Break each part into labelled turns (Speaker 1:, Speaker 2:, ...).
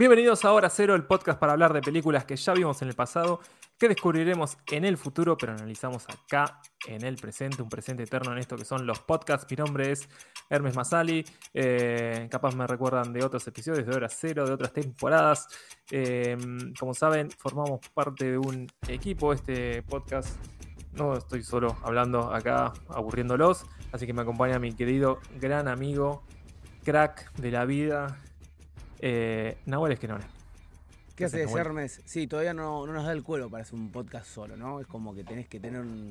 Speaker 1: Bienvenidos a Hora Cero, el podcast para hablar de películas que ya vimos en el pasado, que descubriremos en el futuro, pero analizamos acá en el presente, un presente eterno en esto que son los podcasts. Mi nombre es Hermes Masali, eh, capaz me recuerdan de otros episodios de Hora Cero, de otras temporadas. Eh, como saben, formamos parte de un equipo, este podcast. No estoy solo hablando acá, aburriéndolos, así que me acompaña mi querido gran amigo, crack de la vida, eh, Nahuel Esquenone.
Speaker 2: ¿Qué haces, Hermes? Sí, todavía no, nos da el cuero para hacer un podcast solo, ¿no? Es como que tenés que tener un,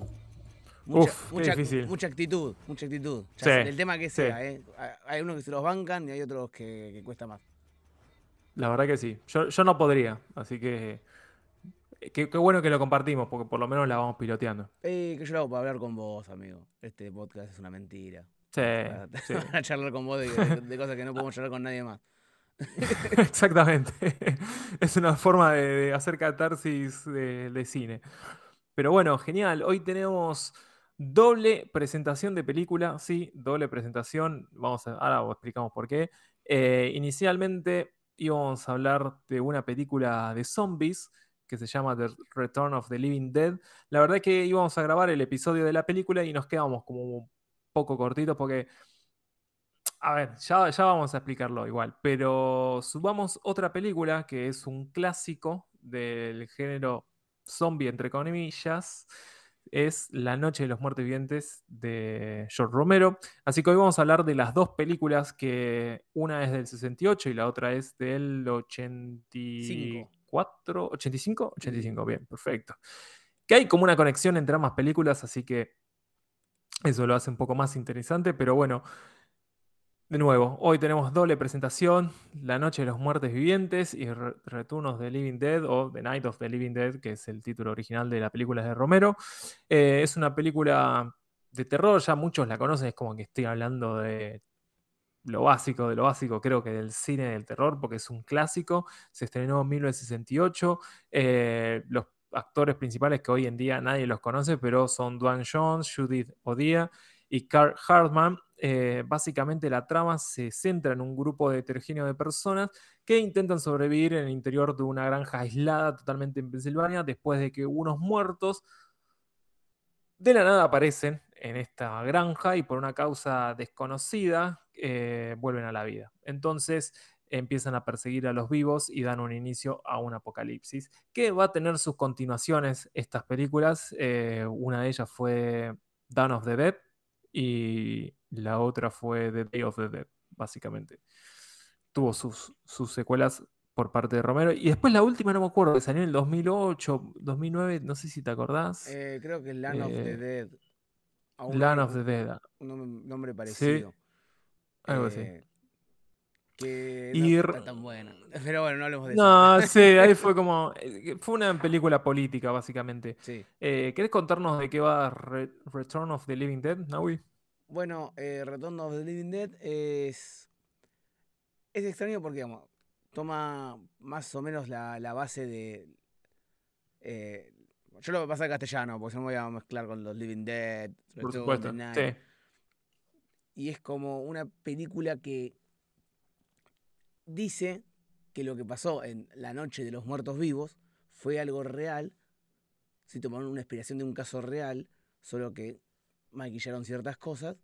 Speaker 2: mucha, mucha, mucha, actitud, mucha actitud. el tema que sea, ¿eh? Hay unos que se los bancan y hay otros que, cuesta más.
Speaker 1: La verdad que sí. Yo, yo no podría, así que Qué, bueno que lo compartimos, porque por lo menos la vamos piloteando.
Speaker 2: Eh, que yo lo hago para hablar con vos, amigo. Este podcast es una mentira.
Speaker 1: Sí.
Speaker 2: Para, charlar con vos de, cosas que no podemos charlar con nadie más.
Speaker 1: Exactamente. es una forma de, hacer catarsis de, cine. Pero bueno, genial. Hoy tenemos doble presentación de película. Sí, doble presentación. Vamos a, ahora explicamos por qué. Eh, inicialmente íbamos a hablar de una película de zombies que se llama The Return of the Living Dead. La verdad es que íbamos a grabar el episodio de la película y nos quedamos como un poco cortitos porque, a ver, ya, ya vamos a explicarlo igual, pero subamos otra película que es un clásico del género zombie, entre comillas, es La Noche de los Muertos Vivientes de George Romero. Así que hoy vamos a hablar de las dos películas que una es del 68 y la otra es del 85. 85, 85, bien, perfecto. Que hay como una conexión entre ambas películas, así que eso lo hace un poco más interesante, pero bueno, de nuevo, hoy tenemos doble presentación, La Noche de los Muertos Vivientes y Returnos de Living Dead o The Night of the Living Dead, que es el título original de la película de Romero. Eh, es una película de terror, ya muchos la conocen, es como que estoy hablando de lo básico de lo básico, creo que del cine del terror, porque es un clásico. Se estrenó en 1968. Eh, los actores principales que hoy en día nadie los conoce, pero son Dwayne Jones, Judith Odia y Carl Hartman. Eh, básicamente la trama se centra en un grupo de heterogéneo de personas que intentan sobrevivir en el interior de una granja aislada totalmente en Pensilvania después de que unos muertos de la nada aparecen en esta granja y por una causa desconocida eh, vuelven a la vida. Entonces empiezan a perseguir a los vivos y dan un inicio a un apocalipsis que va a tener sus continuaciones estas películas. Eh, una de ellas fue Dawn of the Dead y la otra fue The Day of the Dead, básicamente. Tuvo sus, sus secuelas por parte de Romero. Y después la última, no me acuerdo, que salió en el 2008, 2009, no sé si te acordás.
Speaker 2: Eh, creo que es Land of the Dead.
Speaker 1: Land of the Dead.
Speaker 2: Un nombre parecido.
Speaker 1: Algo así.
Speaker 2: Eh, que no está tan buena. Pero bueno, no hablemos de
Speaker 1: eso. No, sí, ahí fue como. Eh, fue una película política, básicamente.
Speaker 2: Sí.
Speaker 1: Eh, ¿Querés contarnos de qué va Return of the Living Dead, Naui?
Speaker 2: Bueno, Return of the Living Dead es. Es extraño porque, digamos, toma más o menos la, la base de. yo lo voy a pasar castellano, porque si no me voy a mezclar con los Living Dead.
Speaker 1: Por supuesto. Sí
Speaker 2: y es como una película que dice que lo que pasó en La Noche de los Muertos Vivos fue algo real, si tomaron una inspiración de un caso real, solo que maquillaron ciertas cosas,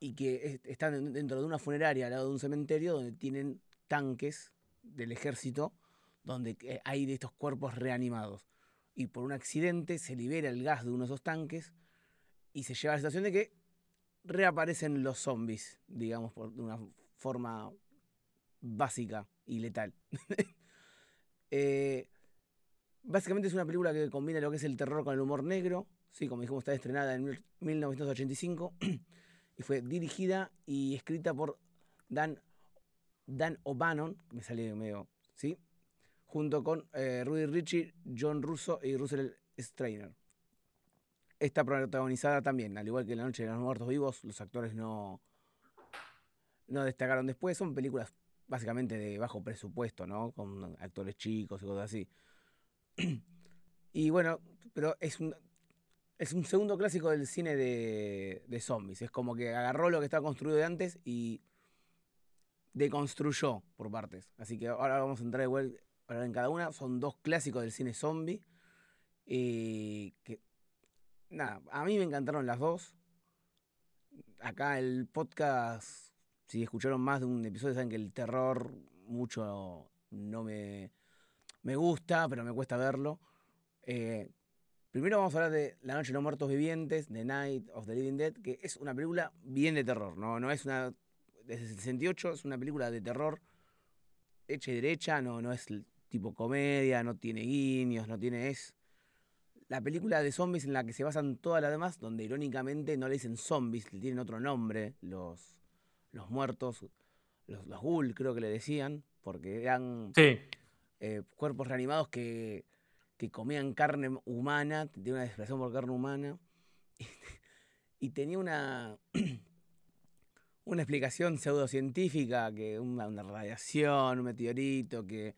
Speaker 2: y que están dentro de una funeraria al lado de un cementerio donde tienen tanques del ejército, donde eh, hay de estos cuerpos reanimados. Y por un accidente se libera el gas de uno de esos tanques y se lleva a la situación de que reaparecen los zombies, digamos, por, de una forma básica y letal. Eh, básicamente es una película que combina lo que es el terror con el humor negro. Sí, como dijimos, está estrenada en 1985 y fue dirigida y escrita por Dan, Dan O'Bannon, me sale medio, ¿sí? Junto con eh, Rudy Ritchie, John Russo y Russell Strainer. Está protagonizada también, al igual que La Noche de los Muertos Vivos, los actores no, no destacaron después. Son películas básicamente de bajo presupuesto, ¿no? Con actores chicos y cosas así. Y bueno, pero es un, es un segundo clásico del cine de, de zombies. Es como que agarró lo que estaba construido de antes y deconstruyó por partes. Así que ahora vamos a entrar igual en cada una. Son dos clásicos del cine zombie. Eh, que, nada, a mí me encantaron las dos. Acá el podcast, si escucharon más de un episodio, saben que el terror mucho no me, me gusta, pero me cuesta verlo. Eh, primero vamos a hablar de La Noche de los Muertos Vivientes, The Night of the Living Dead, que es una película bien de terror, no, no es una. Desde el 68 es una película de terror hecha y derecha, no, no es tipo comedia, no tiene guiños, no tiene. Es la película de zombies en la que se basan todas las demás, donde irónicamente no le dicen zombies, le tienen otro nombre, los, los muertos, los, los ghoul creo que le decían, porque eran
Speaker 1: Sí.
Speaker 2: eh, cuerpos reanimados que, que comían carne humana, tenía una desesperación por carne humana, y tenía una, una explicación pseudocientífica, que una, una radiación, un meteorito, que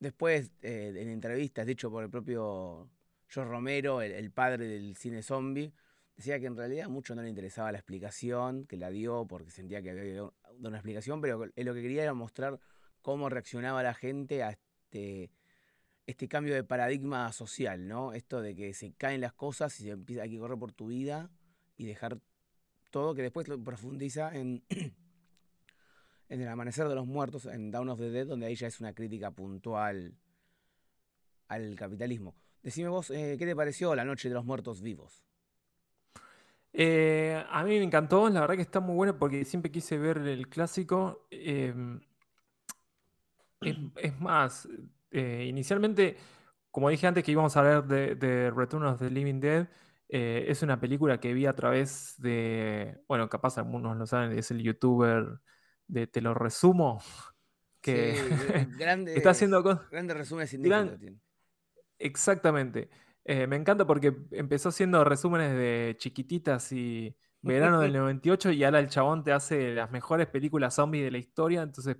Speaker 2: después eh, en entrevistas, dicho por el propio George Romero, el, padre del cine zombie, decía que en realidad mucho no le interesaba la explicación, que la dio porque sentía que había dado una explicación, pero lo que quería era mostrar cómo reaccionaba la gente a este, este cambio de paradigma social, ¿no? Esto de que se caen las cosas y se empieza, hay que correr por tu vida y dejar todo, que después lo profundiza en, en El Amanecer de los Muertos, en Down of the Dead, donde ahí ya es una crítica puntual al capitalismo. Decime vos, eh, ¿qué te pareció La Noche de los Muertos Vivos?
Speaker 1: Eh, a mí me encantó, la verdad que está muy buena porque siempre quise ver el clásico. em, es más, eh, inicialmente, como dije antes que íbamos a hablar de, de Return of the Living Dead, eh, es una película que vi a través de, bueno, capaz algunos lo saben, es el youtuber de Te lo resumo, que
Speaker 2: Sí, gr- grandes,
Speaker 1: está haciendo cosas...
Speaker 2: grandes resúmenes
Speaker 1: Gran-. Exactamente. Eh, me encanta porque empezó haciendo resúmenes de chiquititas y verano del 98 y ahora el chabón te hace las mejores películas zombies de la historia, entonces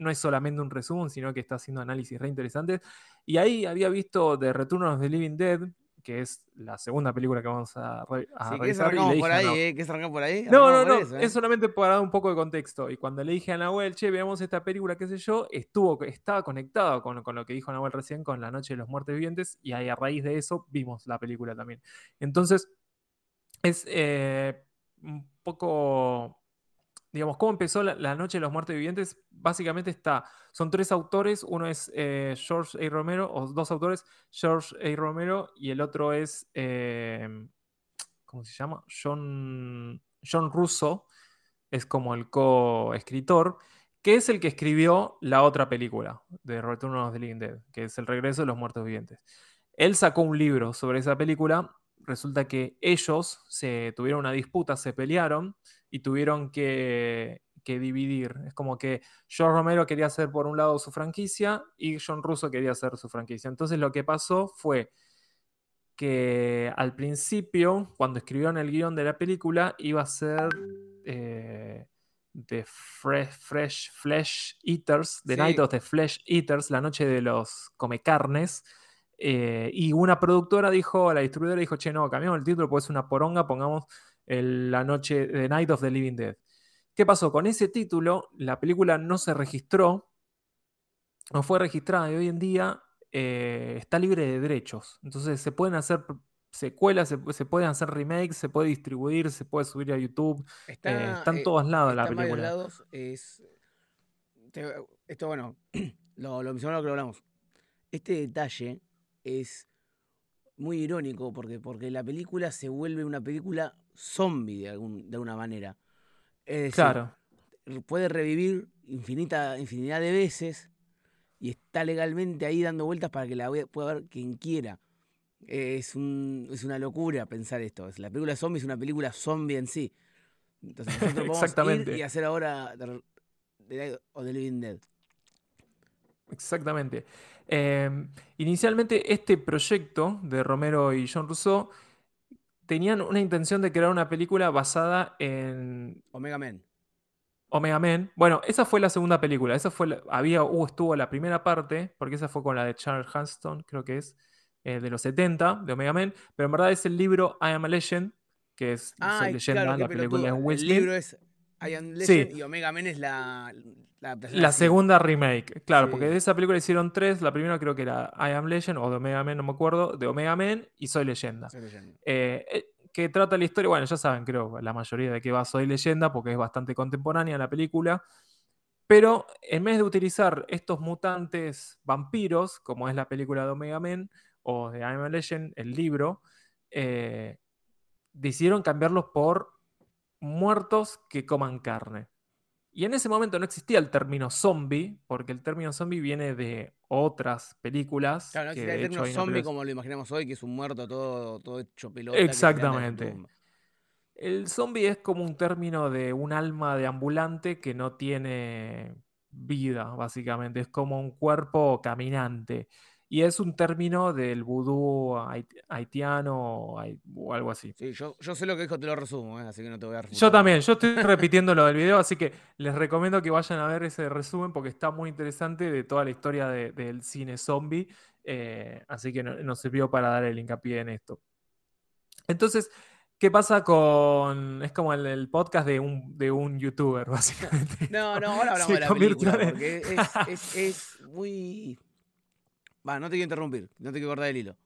Speaker 1: no es solamente un resumen, sino que está haciendo análisis re interesantes. Y ahí había visto The Return of the Living Dead, que es la segunda película que vamos a, re- a
Speaker 2: Sí, ¿querés
Speaker 1: revisar.
Speaker 2: por ahí,
Speaker 1: Nahue-
Speaker 2: eh? ¿Querés arrancar por ahí?
Speaker 1: no, no, no,
Speaker 2: eso, eh.
Speaker 1: es solamente para dar un poco de contexto. Y cuando le dije a Nahuel, che, veamos esta película, qué sé yo, estuvo, estaba conectado con, con lo que dijo Nahuel recién con La Noche de los Muertos Vivientes, y ahí a raíz de eso vimos la película también. Entonces, es eh, un poco, digamos, cómo empezó la, Noche de los Muertos Vivientes. Básicamente está, son tres autores, uno es eh, George A. Romero, o dos autores, George A. Romero, y el otro es, eh, ¿cómo se llama? John, John Russo, es como el co-escritor, que es el que escribió la otra película de Return of the Living Dead, que es El regreso de los muertos vivientes. Él sacó un libro sobre esa película. Resulta que ellos se tuvieron una disputa, se pelearon y tuvieron que, que dividir. Es como que George Romero quería hacer por un lado su franquicia y John Russo quería hacer su franquicia. Entonces lo que pasó fue que al principio, cuando escribieron el guion de la película, iba a ser eh, The Fresh, Fresh Flesh Eaters, The
Speaker 2: Sí.
Speaker 1: Night of the Flesh Eaters, la noche de los come carnes. eh, y una productora dijo, la distribuidora dijo, che, no, cambiamos el título, pues es una poronga, pongamos el- la noche, The Night of the Living Dead. ¿Qué pasó? Con ese título, la película no se registró, no fue registrada y hoy en día eh, está libre de derechos. Entonces se pueden hacer secuelas, se, pu- se pueden hacer remakes, se puede distribuir, se puede subir a YouTube.
Speaker 2: Está,
Speaker 1: eh, está en
Speaker 2: eh,
Speaker 1: todos lados la
Speaker 2: está
Speaker 1: película.
Speaker 2: lados. Es, te- esto, bueno, lo, lo mencionamos lo que hablamos. Este detalle es muy irónico porque, porque la película se vuelve una película zombie de, algún, de alguna manera. Es decir,
Speaker 1: Claro,
Speaker 2: puede revivir infinita, infinidad de veces y está legalmente ahí dando vueltas para que la pueda ver quien quiera. Es, un- es una locura pensar esto. Es- La película zombie es una película zombie en sí. Entonces nosotros ir
Speaker 1: Exactamente.
Speaker 2: y hacer ahora The, The Living Dead.
Speaker 1: exactamente. Eh, inicialmente este proyecto de Romero y John Russo tenían una intención de crear una película basada en
Speaker 2: Omega Men.
Speaker 1: Omega Men. Bueno, esa fue la segunda película. Esa fue la- había, uh, estuvo la primera parte, porque esa fue con la de Charles Hanston, creo que es, eh, de los 70, de Omega Men. Pero en verdad es el libro I Am a Legend, que es
Speaker 2: Ah,
Speaker 1: Soy Leyenda,
Speaker 2: claro,
Speaker 1: la película de Will
Speaker 2: El libro es I Am
Speaker 1: Sí.
Speaker 2: Legend y Omega Men es la, la
Speaker 1: segunda remake, claro,
Speaker 2: Sí.
Speaker 1: porque de esa película hicieron tres. La primera creo que era I Am Legend o de Omega Men, no me acuerdo, de Omega Men y Soy Leyenda.
Speaker 2: Soy leyenda.
Speaker 1: Eh, eh, que trata la historia, bueno, ya saben, creo, la mayoría de que va Soy Leyenda, porque es bastante contemporánea la película. Pero en vez de utilizar estos mutantes vampiros, como es la película de Omega Men o de I Am Legend, el libro, eh, decidieron cambiarlos por muertos que coman carne. Y en ese momento no existía el término zombie, porque el término zombie viene de otras películas.
Speaker 2: Claro, no
Speaker 1: que
Speaker 2: existía el término zombie como lo imaginamos hoy, que es un muerto todo, todo hecho pelota.
Speaker 1: Exactamente. El zombie es como un término de un alma de ambulante que no tiene vida, básicamente. Es como un cuerpo caminante. Y es un término del vudú hait- haitiano o algo así.
Speaker 2: Sí, yo, yo sé lo que dijo, te lo resumo, ¿eh? así que no te voy a refutar.
Speaker 1: Yo también, yo estoy repitiendo lo del video, así que les recomiendo que vayan a ver ese resumen porque está muy interesante de toda la historia de- del cine zombie. eh, así que no- nos sirvió para dar el hincapié en esto. Entonces, ¿qué pasa con. Es como el, el podcast de un, de un youtuber, básicamente.
Speaker 2: No, no, ahora hablamos de la película, porque es, es- es muy... Va, no te quiero interrumpir, no te quiero cortar el hilo.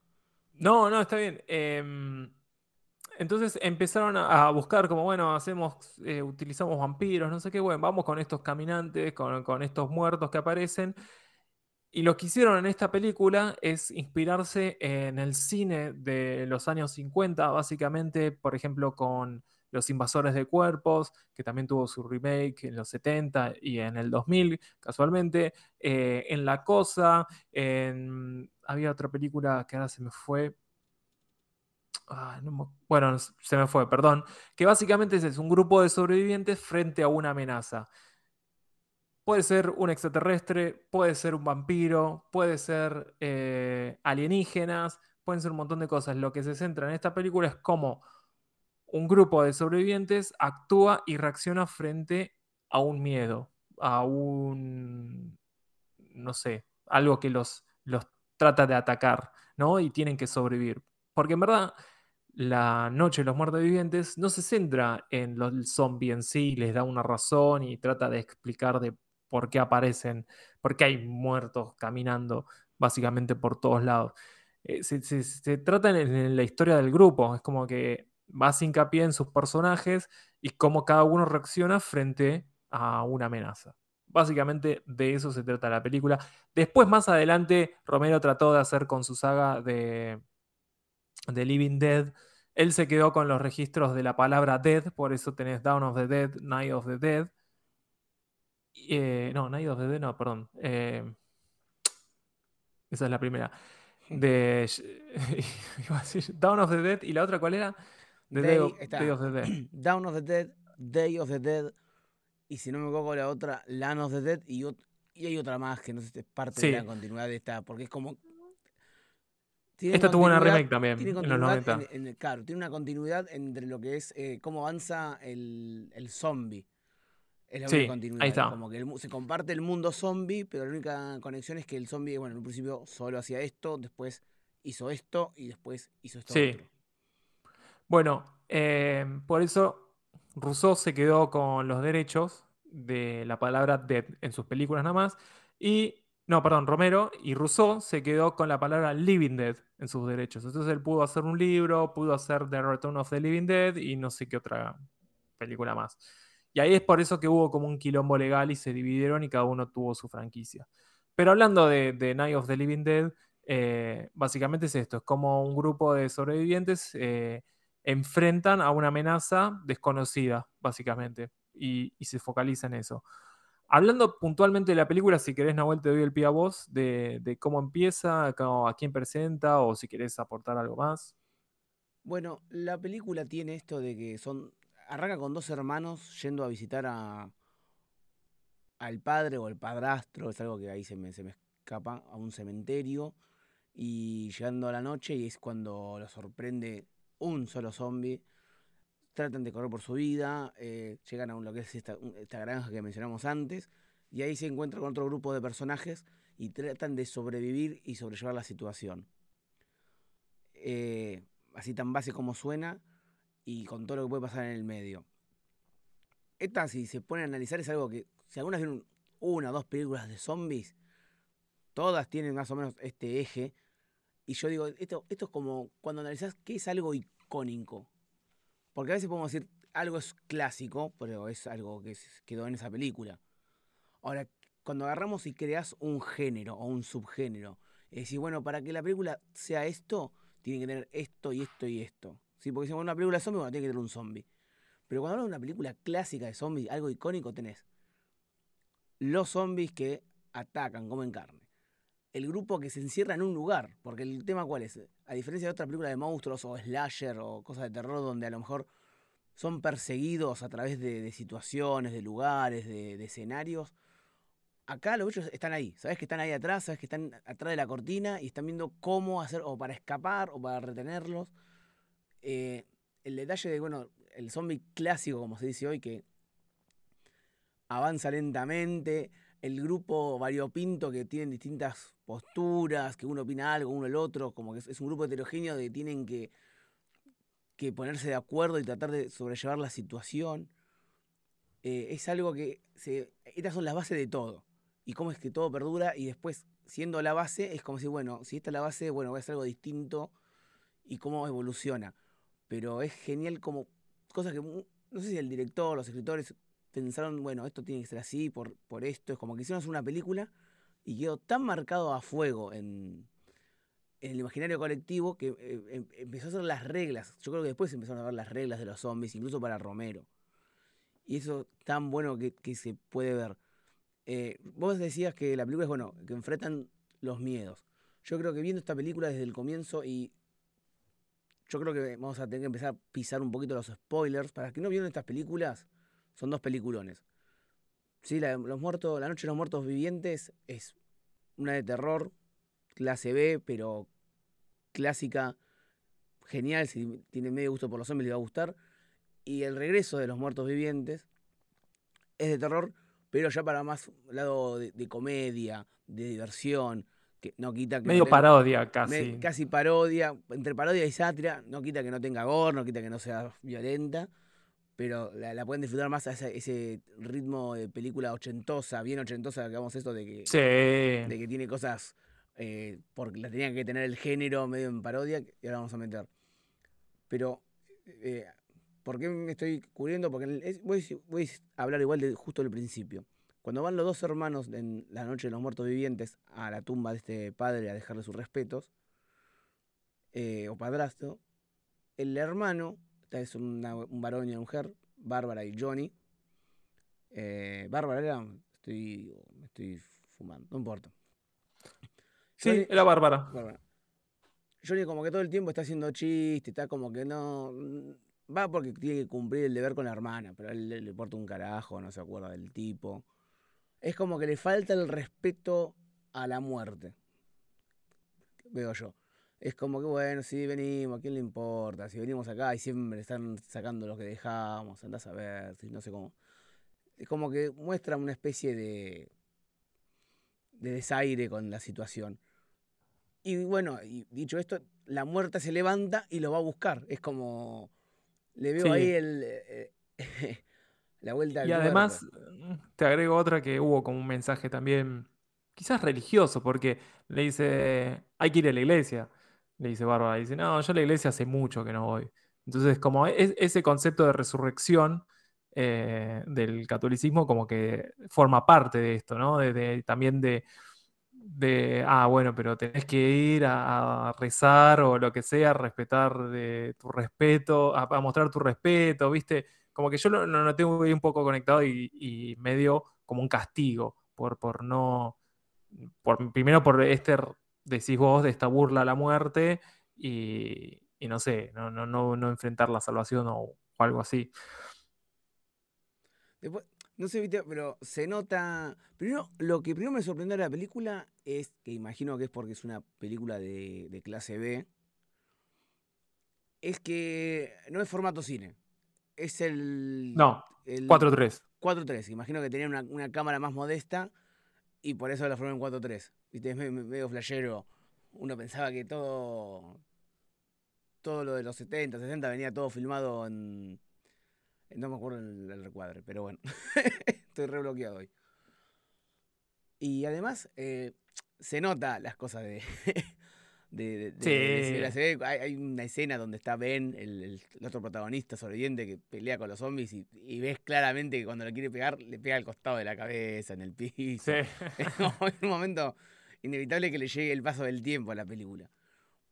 Speaker 1: No, no, está bien. Em, entonces empezaron a, buscar como, bueno, hacemos, eh, utilizamos vampiros, no sé qué, bueno, vamos con estos caminantes, con estos muertos que aparecen. Y lo que hicieron en esta película es inspirarse en el cine de los años 50, básicamente, por ejemplo, con Los Invasores de Cuerpos, que también tuvo su remake en los 70 y en el 2000, casualmente, eh, en La Cosa, había otra película que ahora se me fue, Ah, bueno, se me fue, perdón. Que básicamente es un grupo de sobrevivientes frente a una amenaza. Puede ser un extraterrestre, puede ser un vampiro, puede ser eh, alienígenas, pueden ser un montón de cosas. Lo que se centra en esta película es cómo un grupo de sobrevivientes actúa y reacciona frente a un miedo, a un, no sé, algo que los, los trata de atacar, ¿no? Y tienen que sobrevivir. Porque en verdad, la noche de los muertos vivientes no se centra en lo- el zombie en sí, les da una razón y trata de explicar de por qué aparecen, por qué hay muertos caminando básicamente por todos lados. Eh, se trata en, en la historia del grupo, es como que vas hincapié en sus personajes y cómo cada uno reacciona frente a una amenaza. Básicamente de eso se trata la película. Después, más adelante, Romero trató de hacer con su saga de, de Living Dead. Él se quedó con los registros de la palabra dead, por eso tenés Dawn of the Dead, Night of the Dead. Eh, no, Night of the Dead, no, perdón. Eh, esa es la primera. De, iba a decir Dawn of the Dead, ¿y la otra cuál era? The Day,
Speaker 2: Day,
Speaker 1: of,
Speaker 2: está.
Speaker 1: Day of the Dead.
Speaker 2: Dawn of the Dead, Day of the Dead, y si no me equivoco la otra, Land of the Dead, y, y hay otra más que no sé si es parte
Speaker 1: Sí.
Speaker 2: de la continuidad de esta, porque es como...
Speaker 1: Esta tuvo una remake también,
Speaker 2: tiene
Speaker 1: en los
Speaker 2: continuidad
Speaker 1: 90.
Speaker 2: en- en- claro, tiene una continuidad entre lo que es eh, cómo avanza el, el zombie. Es la
Speaker 1: Sí,
Speaker 2: única continuidad.
Speaker 1: ahí
Speaker 2: es
Speaker 1: está.
Speaker 2: Como que el se comparte el mundo zombie, pero la única conexión es que el zombie, bueno, en un principio solo hacía esto, después hizo esto y después hizo esto
Speaker 1: Sí.
Speaker 2: otro.
Speaker 1: Bueno, eh, por eso Rousseau se quedó con los derechos de la palabra dead en sus películas nada más. Y, no, perdón, Romero y Rousseau se quedó con la palabra living dead en sus derechos. Entonces él pudo hacer un libro, pudo hacer The Return of the Living Dead y no sé qué otra película más. Y ahí es por eso que hubo como un quilombo legal y se dividieron y cada uno tuvo su franquicia. Pero hablando de, de Night of the Living Dead, eh, básicamente es esto, es como un grupo de sobrevivientes eh, enfrentan a una amenaza desconocida, básicamente, y, se focaliza en eso. Hablando puntualmente de la película, si querés, Nahuel, te doy el pie a vos de, cómo empieza, a quién presenta o si querés aportar algo más.
Speaker 2: Bueno, la película tiene esto de que son. Arranca con dos hermanos yendo a visitar a al padre o al padrastro, es algo que ahí se me, se me escapa, a un cementerio. Y llegando a la noche, y es cuando lo sorprende un solo zombie. Tratan de correr por su vida, eh, llegan a un- lo que es esta, granja que mencionamos antes, y ahí se encuentran con otro grupo de personajes y tratan de sobrevivir y sobrellevar la situación. Eh, así tan base como suena y con todo lo que puede pasar en el medio. esta, si se pone a analizar, es algo que, si algunas vieron una o dos películas de zombies, todas tienen más o menos este eje. Y yo digo, esto, esto es como cuando analizás qué es algo icónico. Porque a veces podemos decir, algo es clásico, pero es algo que quedó en esa película. Ahora, cuando agarramos y creas un género o un subgénero, es decir, bueno, para que la película sea esto, tiene que tener esto y esto y esto. ¿Sí? Porque si es una película de zombies, bueno, tiene que tener un zombie. Pero cuando hablas de una película clásica de zombies, algo icónico, tenés los zombies que atacan, comen carne. El grupo que se encierra en un lugar. Porque el tema cuál es? A diferencia de otras películas de monstruos o slasher o cosas de terror donde a lo mejor son perseguidos a través de, situaciones, de lugares, de, escenarios. Acá los bichos están ahí, sabes que están ahí atrás, sabes que están atrás de la cortina y están viendo cómo hacer, o para escapar, o para retenerlos. Eh, el detalle de, bueno, el zombie clásico, como se dice hoy, que avanza lentamente, el grupo variopinto que tienen distintas posturas, que uno opina algo, uno el otro, como que es un grupo heterogéneo de que tienen que que ponerse de acuerdo y tratar de sobrellevar la situación. Eh, es algo que estas son las bases de todo. Y cómo es que todo perdura y después, siendo la base, es como si, bueno, si esta es la base, bueno, voy a hacer algo distinto y cómo evoluciona. Pero es genial como cosas que, no sé si el director, los escritores pensaron, bueno, esto tiene que ser así por, por esto. Es como que hicieron una película y quedó tan marcado a fuego en, el imaginario colectivo que eh, em, empezó a hacer las reglas. Yo creo que después empezaron a ver las reglas de los zombies, incluso para Romero. Y eso tan bueno que, se puede ver. Eh, vos decías que la película es bueno, que enfrentan los miedos. Yo creo que viendo esta película desde el comienzo y yo creo que vamos a tener que empezar a pisar un poquito los spoilers. Para que no vieron estas películas, son dos peliculones. Sí, la, los muertos, la Noche de los Muertos Vivientes es una de terror, clase B, pero clásica, genial, si tiene medio gusto por los zombies le va a gustar. Y El regreso de los muertos vivientes es de terror, pero ya para más lado de, comedia, de diversión, que no quita que...
Speaker 1: Medio parodia casi.
Speaker 2: casi parodia, entre parodia y sátira, no quita que no tenga gore, no quita que no sea violenta, pero la, pueden disfrutar más a ese, ritmo de película ochentosa, bien ochentosa, digamos esto de que, de que tiene cosas eh, porque la tenían que tener el género medio en parodia, y ahora vamos a meter. Pero, eh, ¿por qué me estoy cubriendo? Porque voy, a hablar igual de justo del principio. Cuando van los dos hermanos en la noche de los muertos vivientes a la tumba de este padre a dejarle sus respetos, eh, o padrastro, el hermano, esta es un varón y una mujer, Bárbara y Johnny. Bárbara era, estoy, estoy fumando, no importa.
Speaker 1: Sí, era Bárbara.
Speaker 2: Johnny como que todo el tiempo está haciendo chistes, está como que no... Va porque tiene que cumplir el deber con la hermana, pero a él le, importa un carajo, no se acuerda del tipo. Es como que le falta el respeto a la muerte. Veo yo. Es como que, bueno, si venimos, ¿a quién le importa? Si venimos acá y siempre están sacando lo que dejamos, andás a ver, si no sé cómo. Es como que muestra una especie de, de desaire con la situación. Y bueno, y dicho esto, la muerta se levanta y lo va a buscar. Es como. Le veo ahí el. Eh, la vuelta
Speaker 1: Y además, te agrego otra que hubo como un mensaje también, quizás religioso, porque le dice: hay que ir a la iglesia. Le dice Bárbara. Dice: no, yo a la iglesia hace mucho que no voy. Entonces, como ese concepto de resurrección. Eh, del catolicismo como que forma parte de esto, ¿no? de, también de, de, ah, bueno, pero tenés que ir a, rezar o lo que sea, a respetar de tu respeto, a, mostrar tu respeto, ¿viste? Como que yo lo, lo tengo un poco conectado y, medio como un castigo por, por no, por, primero por este, decís vos, de esta burla a la muerte y, no sé, no, no, no, enfrentar la salvación o, o algo así.
Speaker 2: Después, no sé, pero se nota. Primero, lo que primero me sorprendió de la película es que imagino que es porque es una película de, clase B. Es que no es formato cine. Es el.
Speaker 1: No, 4-3.
Speaker 2: 4-3. Imagino que tenía una, cámara más modesta y por eso la formé en 4-3. Viste, es medio flashero. Uno pensaba que todo. Todo lo de los 70, 60 venía todo filmado en No me acuerdo el, el recuadre, pero bueno. Estoy re bloqueado hoy. Y además, eh, se nota las cosas de. de, de- de-
Speaker 1: Sí.
Speaker 2: de- de- se ve- hay, hay una escena donde está Ben, el, el- el otro protagonista sobreviviente, que pelea con los zombies y, y ves claramente que cuando le quiere pegar, le pega al costado de la cabeza, en el piso.
Speaker 1: Sí.
Speaker 2: Es un momento inevitable que le llegue el paso del tiempo a la película.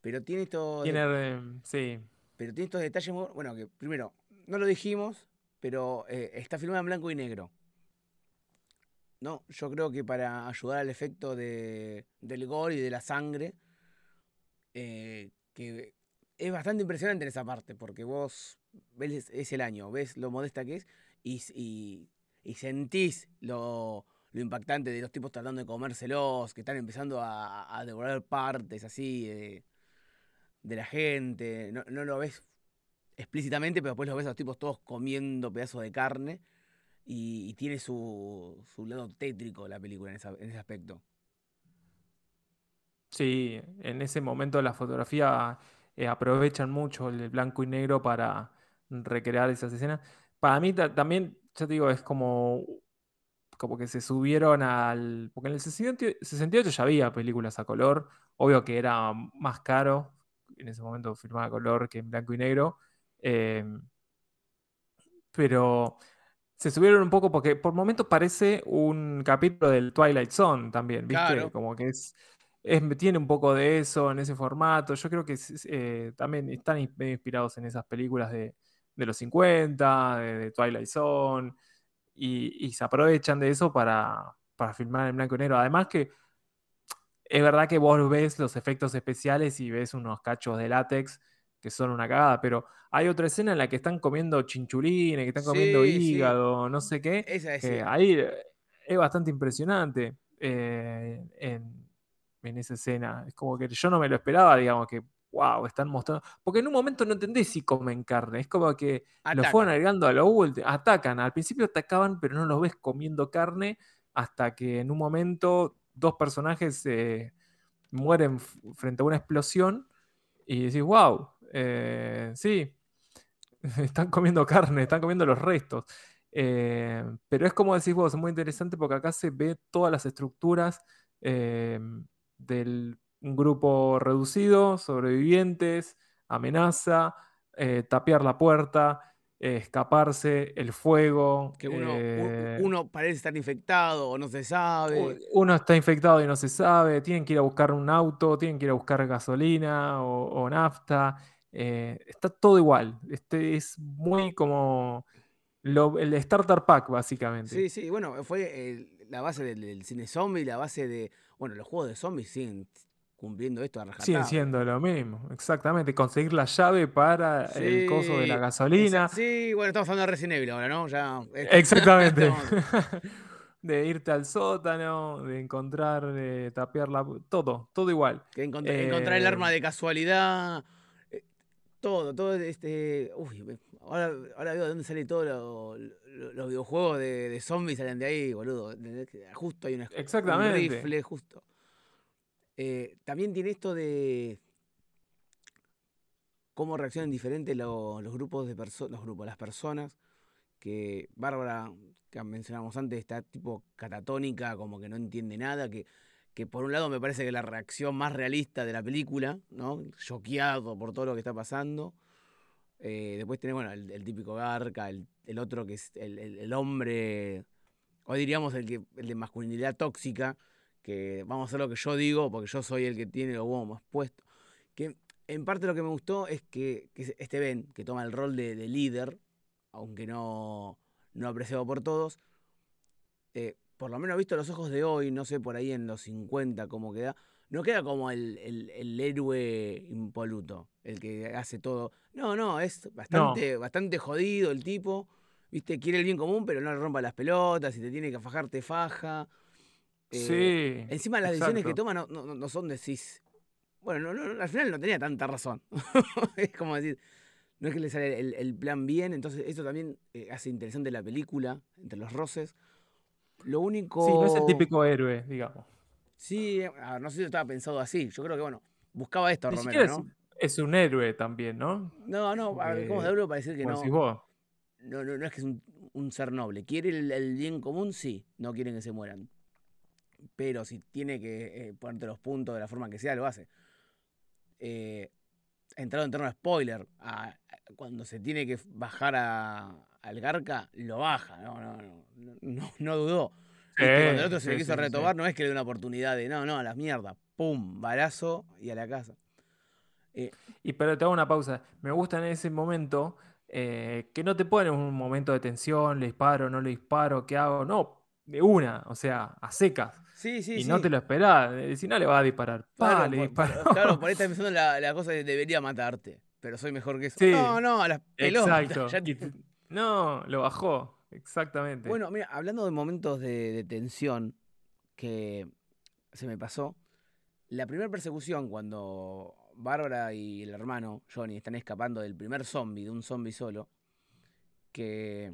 Speaker 2: Pero tiene estos,
Speaker 1: Tiene, eh, sí.
Speaker 2: pero tiene estos detalles muy... Bueno, que primero, no lo dijimos, pero eh, está filmada en blanco y negro. No, yo creo que para ayudar al efecto de, del gore y de la sangre, eh, que es bastante impresionante en esa parte, porque vos ves es el año, ves lo modesta que es y, y- y sentís lo, lo impactante de los tipos tratando de comérselos, que están empezando a, devorar partes así de, de la gente. No, no lo ves explícitamente, pero después los ves a los tipos todos comiendo pedazos de carne. Y, y tiene su, su lado tétrico la película en, esa- en ese aspecto.
Speaker 1: Sí, en ese momento la fotografía eh, aprovechan mucho el blanco y negro para recrear esas escenas. Para mí ta- también, ya te digo, es como, como que se subieron al... Porque en el 68 68 ya había películas a color, obvio que era más caro, en ese momento filmaba a color que en blanco y negro, eh, pero se subieron un poco porque por momentos parece un capítulo del Twilight Zone también, ¿viste?
Speaker 2: Claro.
Speaker 1: Como que es, es- tiene un poco de eso en ese formato. Yo creo que es- es, eh, también están inspirados en esas películas de, de los 50, de, de Twilight Zone, y, y se aprovechan de eso para, para filmar en blanco y negro. Además que es verdad que vos ves los efectos especiales y ves unos cachos de látex que son una cagada, pero hay otra escena en la que están comiendo chinchulines, que están comiendo
Speaker 2: Sí, sí.
Speaker 1: hígado, no sé qué,
Speaker 2: Esa
Speaker 1: que
Speaker 2: decía.
Speaker 1: ahí eh, es bastante impresionante eh, en, en esa escena. Es como que yo no me lo esperaba, digamos, que wow, están mostrando. Porque en un momento no entendés si comen carne, es como que lo fueron agregando a lo último, atacan, al principio atacaban, pero no los ves comiendo carne hasta que en un momento dos personajes eh, mueren frente a una explosión y decís, wow, sí, están comiendo carne, están comiendo los restos. Eh, pero es como decís vos, es muy interesante porque acá se ve todas las estructuras eh, del un grupo reducido, sobrevivientes, amenaza, eh, tapiar la puerta, eh, escaparse, el fuego.
Speaker 2: Que uno,
Speaker 1: eh,
Speaker 2: uno parece estar infectado o no se sabe.
Speaker 1: uno está infectado y no se sabe, tienen que ir a buscar un auto, tienen que ir a buscar gasolina o, o nafta. eh, está todo igual. Este es muy como lo- el starter pack, básicamente.
Speaker 2: Sí, sí, bueno, fue la base del, del cine zombie, la base de. Bueno, los juegos de zombies siguen cumpliendo esto a
Speaker 1: Siguen siendo lo mismo, exactamente. Conseguir la llave para el coso de la gasolina.
Speaker 2: Sí, bueno, estamos hablando de Resident Evil ahora, ¿no? Ya. eh,
Speaker 1: Exactamente. De irte al sótano, de encontrar, de tapear la... Todo, todo igual.
Speaker 2: que encont- encontrar el arma
Speaker 1: Eh,
Speaker 2: de casualidad. eh, Todo, todo este. Uy, me- ahora, ahora veo de dónde sale todo lo- lo- los videojuegos de, de zombies salen de ahí, boludo. Justo hay una, un
Speaker 1: Exactamente.
Speaker 2: rifle, justo. Eh, también tiene esto de cómo reaccionan diferentes lo- los grupos de personas, los grupos, las personas, que Bárbara, que mencionamos antes, está tipo catatónica, como que no entiende nada, que, que por un lado me parece que la reacción más realista de la película, ¿no? Choqueado por todo lo que está pasando. Eh, después tenés, bueno, el, típico Garca, el, otro que es el, el- hombre, hoy diríamos el, que, el de masculinidad tóxica, que vamos a hacer lo que yo digo, porque yo soy el que tiene los huevos más puestos. Que en parte lo que me gustó es que, que es este Ben, que toma el rol de, de líder, aunque no, no apreciado por todos, eh, por lo menos visto los ojos de hoy, no sé por ahí en los 50 cómo queda, no queda como el, el- el héroe impoluto, el que hace todo. No, no, es bastante, bastante jodido el tipo, viste, quiere el bien común, pero no le rompa las pelotas, si te tiene que fajar, te faja. Eh,
Speaker 1: Sí.
Speaker 2: Encima las decisiones que toma no, no, no- no son decís. Bueno, no- no- al final no tenía tanta razón. es como decir, no es que le sale el, el plan bien, entonces eso también eh, hace interesante la película, entre los roces. Lo único.
Speaker 1: Sí, no es el típico héroe, digamos.
Speaker 2: Sí, a ver, no sé si estaba pensado así. Yo creo que, bueno, buscaba esto
Speaker 1: Ni
Speaker 2: Romero,
Speaker 1: es,
Speaker 2: ¿no?
Speaker 1: es un héroe también, ¿no?
Speaker 2: No, no, a ver, ¿cómo
Speaker 1: Porque,
Speaker 2: de hablo para decir que no?
Speaker 1: vos.
Speaker 2: no, no, no es que es un, ser noble. ¿Quiere el, bien común? Sí, no quieren que se mueran. Pero si tiene que eh, ponerte los puntos de la forma que sea, lo hace. Eh, entrado en torno a spoiler, cuando se tiene que bajar al Garca, lo baja, no, no, no, no, dudó. Cuando el otro se le quiso retomar, no es que le dé una oportunidad de, no, no, a la mierda, pum, balazo y a la casa.
Speaker 1: Eh, y pero te hago una pausa. Me gusta en ese momento eh, que no te pone un momento de tensión, le disparo, no le disparo, ¿qué hago? No, de una, o sea, a secas.
Speaker 2: Sí, sí,
Speaker 1: y no te lo esperás. Eh, si no le va a disparar.
Speaker 2: Claro,
Speaker 1: le
Speaker 2: por, claro, por ahí estás pensando la, la, cosa de debería matarte. Pero soy mejor que eso. No, no, a las pelotas.
Speaker 1: Exacto. No, lo bajó. Exactamente.
Speaker 2: Bueno, mira, hablando de momentos de tensión que se me pasó. La primera persecución, cuando Bárbara y el hermano Johnny están escapando del primer zombie, de un zombie solo, que,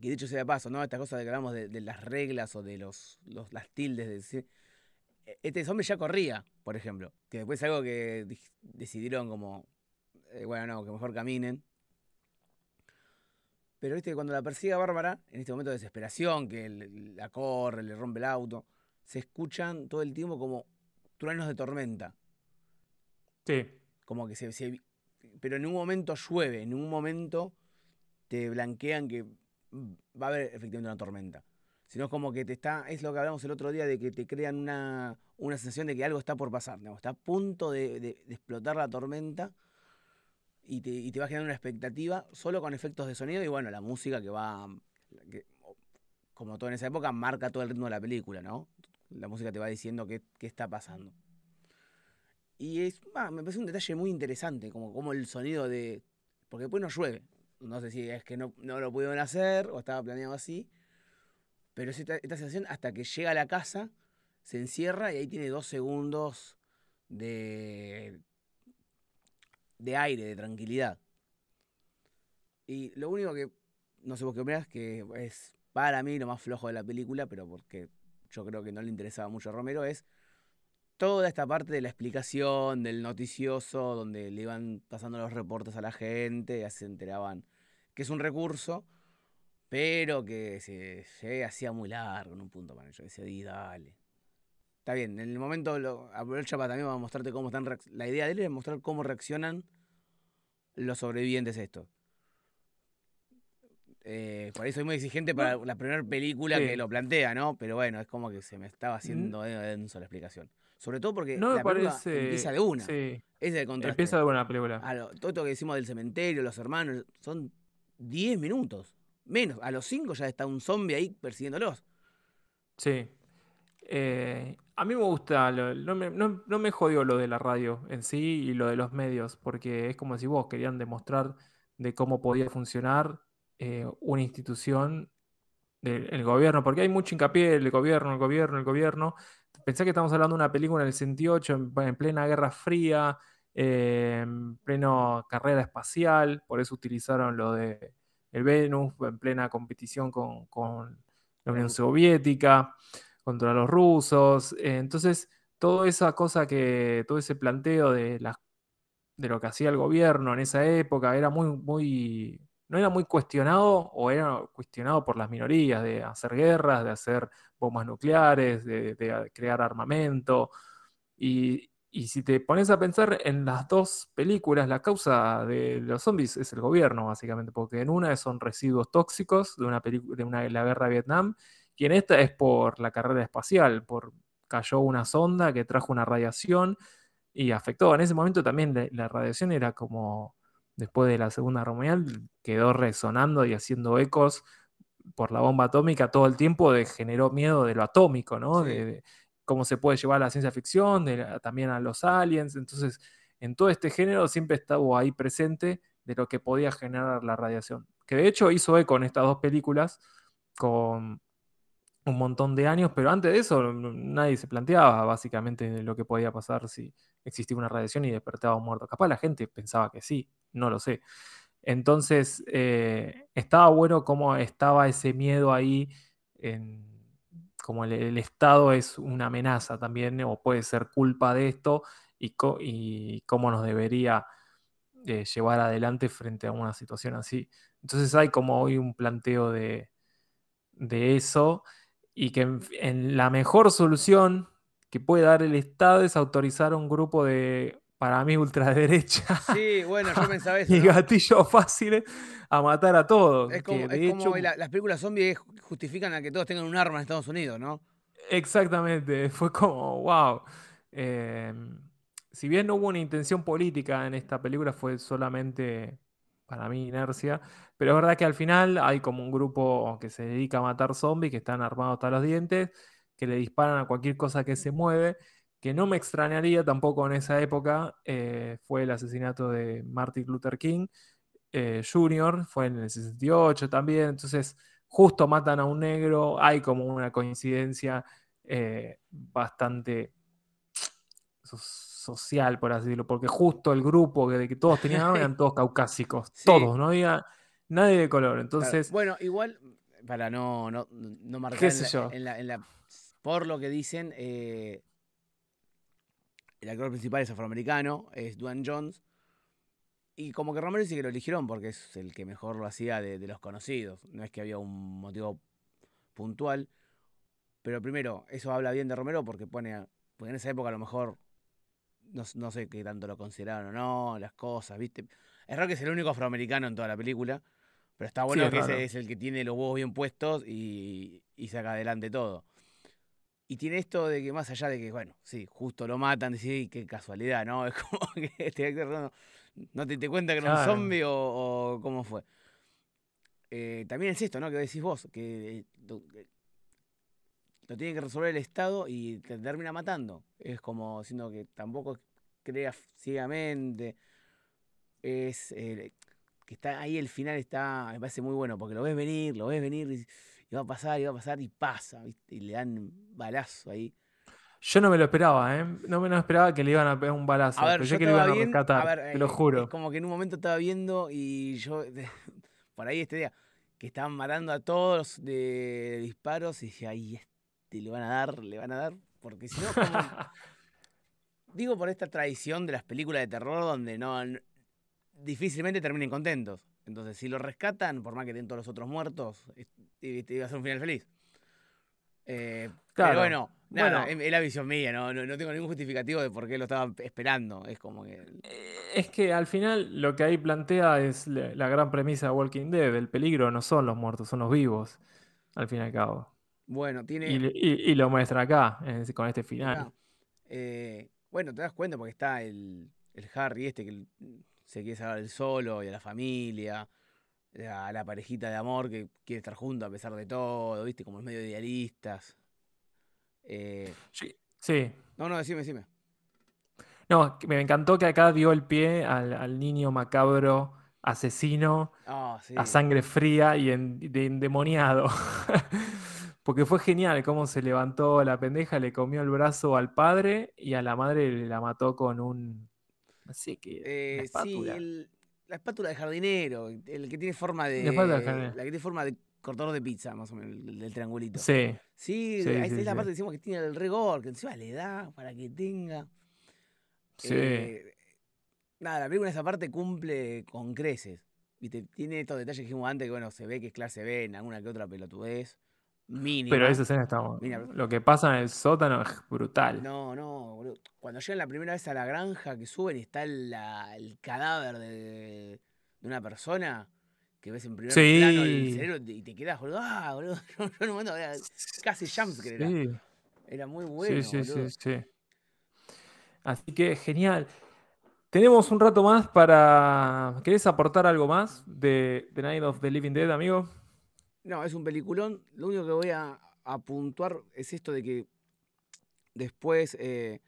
Speaker 2: que dicho sea de paso, ¿no? Esta cosa de que hablamos de, las reglas o de los, las tildes, de e, este zombie ya corría, por ejemplo, que después es algo que decidieron como, eh, bueno, no, que mejor caminen. Pero viste cuando la persigue a Bárbara, en este momento de desesperación, que la corre, le rompe el auto, se escuchan todo el tiempo como truenos de tormenta.
Speaker 1: Sí.
Speaker 2: Como que se, Pero en un momento llueve, en un momento te blanquean que va a haber efectivamente una tormenta. Sino es como que te está. Es lo que hablamos el otro día de que te crean una, una sensación de que algo está por pasar. Está a punto de, explotar la tormenta y te, y te, va a generar una expectativa solo con efectos de sonido y bueno, la música que va. como todo en esa época, marca todo el ritmo de la película, ¿no? La música te va diciendo qué, qué está pasando. Y es, me parece un detalle muy interesante, como, como el sonido de. Porque después no llueve. No sé si es que no, no lo pudieron hacer o estaba planeado así. Pero es esta, sensación hasta que llega a la casa, se encierra y ahí tiene dos segundos de. De aire, de tranquilidad. Y lo único que. No sé vos qué opinas, que es para mí lo más flojo de la película, pero porque yo creo que no le interesaba mucho a Romero, es toda esta parte de la explicación, del noticioso, donde le iban pasando los reportes a la gente, ya se enteraban que es un recurso, pero que se, hacía muy largo en un punto para ellos. Decía, di, dale. Está bien, en el momento lo, aprovecha para también a mostrarte cómo están. La idea de él es mostrar cómo reaccionan los sobrevivientes a esto. Eh, por ahí soy muy exigente para la primera película que lo plantea, ¿no? Pero bueno, es como que se me estaba haciendo denso la explicación. Sobre todo porque
Speaker 1: no
Speaker 2: la parece... empieza de una. Sí. es el.
Speaker 1: Empieza de una la película.
Speaker 2: todo esto que decimos del cementerio, los hermanos, son 10 minutos. Menos. A los 5 ya está un zombie ahí persiguiéndolos.
Speaker 1: Sí. Eh, a mí me gusta, no, me, no, me, jodió lo de la radio en sí y lo de los medios, porque es como si vos querían demostrar de cómo podía funcionar eh, una institución del gobierno, porque hay mucho hincapié el gobierno, el gobierno, el gobierno. Pensé que estamos hablando de una película en el 68, en, plena Guerra Fría, eh, en pleno carrera espacial, por eso utilizaron lo de el Venus, en plena competición con, la Unión Soviética, contra los rusos. Eh, entonces, toda esa cosa que, todo ese planteo de, de lo que hacía el gobierno en esa época era muy, muy no era muy cuestionado o era cuestionado por las minorías de hacer guerras, de hacer bombas nucleares, de, crear armamento. Y, si te pones a pensar en las dos películas, la causa de los zombies es el gobierno, básicamente, porque en una son residuos tóxicos de una de una, la guerra de Vietnam, y en esta es por la carrera espacial, por cayó una sonda que trajo una radiación y afectó. En ese momento también la radiación era como después de la Segunda Guerra Mundial, quedó resonando y haciendo ecos por la bomba atómica todo el tiempo, de, generó miedo de lo atómico, ¿no? De, cómo se puede llevar a la ciencia ficción, también a los aliens. Entonces, en todo este género siempre estaba ahí presente de lo que podía generar la radiación. Que de hecho hizo eco en estas dos películas con un montón de años, pero antes de eso nadie se planteaba básicamente lo que podía pasar si existía una radiación y despertaba un muerto. Capaz la gente pensaba que sí, no lo sé. Entonces, eh, estaba bueno cómo estaba ese miedo ahí, como el, Estado es una amenaza también, o puede ser culpa de esto, y, cómo nos debería eh, llevar adelante frente a una situación así. Entonces hay como hoy un planteo de eso y que en, la mejor solución que puede dar el Estado es autorizar a un grupo de, para mí, ultraderecha.
Speaker 2: Sí, bueno, yo pensaba eso.
Speaker 1: y gatillos fáciles a matar a todos.
Speaker 2: Es como, las películas zombies justifican a que todos tengan un arma en Estados Unidos, ¿no?
Speaker 1: Exactamente, fue como, wow. Em, si bien no hubo una intención política en esta película, fue solamente para mí inercia. Pero es verdad que al final hay como un grupo que se dedica a matar zombies, que están armados hasta los dientes, que le disparan a cualquier cosa que se mueve, que no me extrañaría tampoco en esa época, eh, fue el asesinato de Martin Luther King eh, Jr., fue en el 68 también, entonces justo matan a un negro, hay como una coincidencia eh, bastante social, por así decirlo, porque justo el grupo que, de que todos tenían eran todos caucásicos, todos, no había nadie de color. Entonces.
Speaker 2: Bueno, igual, para no, no, no marcar en, la, por lo que dicen, eh, el actor principal es afroamericano, es Dwayne Jones. Y como que Romero dice que lo eligieron porque es el que mejor lo hacía de, de los conocidos. No es que había un motivo puntual. Pero primero, eso habla bien de Romero porque pone. Porque en esa época a lo mejor no, sé qué tanto lo consideraron o no, las cosas, ¿viste? Es raro que es el único afroamericano en toda la película, pero está bueno que ese es el que tiene los huevos bien puestos y, saca adelante todo. Y tiene esto de que más allá de que, bueno, sí, justo lo matan, decís, qué casualidad, ¿no? Es como que este actor no, te, te cuenta que era un zombie o, cómo fue. Eh, también es esto, ¿no? Que decís vos, que lo tiene que resolver el Estado y te termina matando. Es como diciendo que tampoco crea ciegamente. Es eh, que está ahí el final está, me parece muy bueno, porque lo ves venir, lo ves venir y, va a pasar, y va a pasar, y pasa, y le dan balazo ahí.
Speaker 1: Yo no me lo esperaba, ¿eh? No me lo esperaba que le iban a pegar un balazo. pero yo, que le iban a rescatar, te lo eh, juro.
Speaker 2: Es como que en un momento estaba viendo y yo, por ahí este día, que estaban matando a todos de disparos y dije, ahí está le van a dar, le van a dar, porque si no, digo por esta tradición de las películas de terror donde no, difícilmente terminen contentos. Entonces, si lo rescatan, por más que tengan todos los otros muertos, iba a ser un final feliz. Eh, pero bueno, nada, es, la visión mía, ¿no? No, tengo ningún justificativo de por qué lo estaba esperando. Es como que.
Speaker 1: Eh, es que al final lo que ahí plantea es la, gran premisa de Walking Dead: el peligro no son los muertos, son los vivos, al fin y al cabo.
Speaker 2: Bueno, tiene.
Speaker 1: Y, lo muestra acá, con este final.
Speaker 2: Eh, bueno, te das cuenta porque está el, Harry este que se quiere salvar el solo y a la familia, a la parejita de amor que quiere estar junto a pesar de todo, ¿viste? Como es medio idealistas.
Speaker 1: Eh, sí,
Speaker 2: No, no, decime, decime.
Speaker 1: No, me encantó que acá dio el pie al, niño macabro asesino ah, a sangre fría y endemoniado. Porque fue genial cómo se levantó la pendeja, le comió el brazo al padre y a la madre la mató con un. Sé qué.
Speaker 2: Eh, espátula. Sí, la espátula de jardinero, el que tiene forma de. La, que tiene forma de cortador de pizza, más o menos, el, del triangulito.
Speaker 1: Sí.
Speaker 2: Sí, es la parte que decimos que tiene el rigor, que encima le da para que tenga.
Speaker 1: Sí. Eh,
Speaker 2: nada, la película en esa parte cumple con creces. ¿Viste? Tiene estos detalles que dijimos antes, que bueno, se ve que es clase B en alguna que otra pelotudez.
Speaker 1: Pero esa escena está. lo que pasa en el sótano es brutal.
Speaker 2: No, no, Cuando llegan la primera vez a la granja que suben y está el cadáver de, una persona que ves en primer plano el cerebro y te quedas, boludo. Ah, boludo. No, no, era casi jumpscare era. Era muy bueno. Sí, sí, sí, sí.
Speaker 1: Así que genial. Tenemos un rato más para. ¿Querés aportar algo más de The Night of the Living Dead, amigo?
Speaker 2: No, es un peliculón. Lo único que voy a, puntuar es esto de que después eh,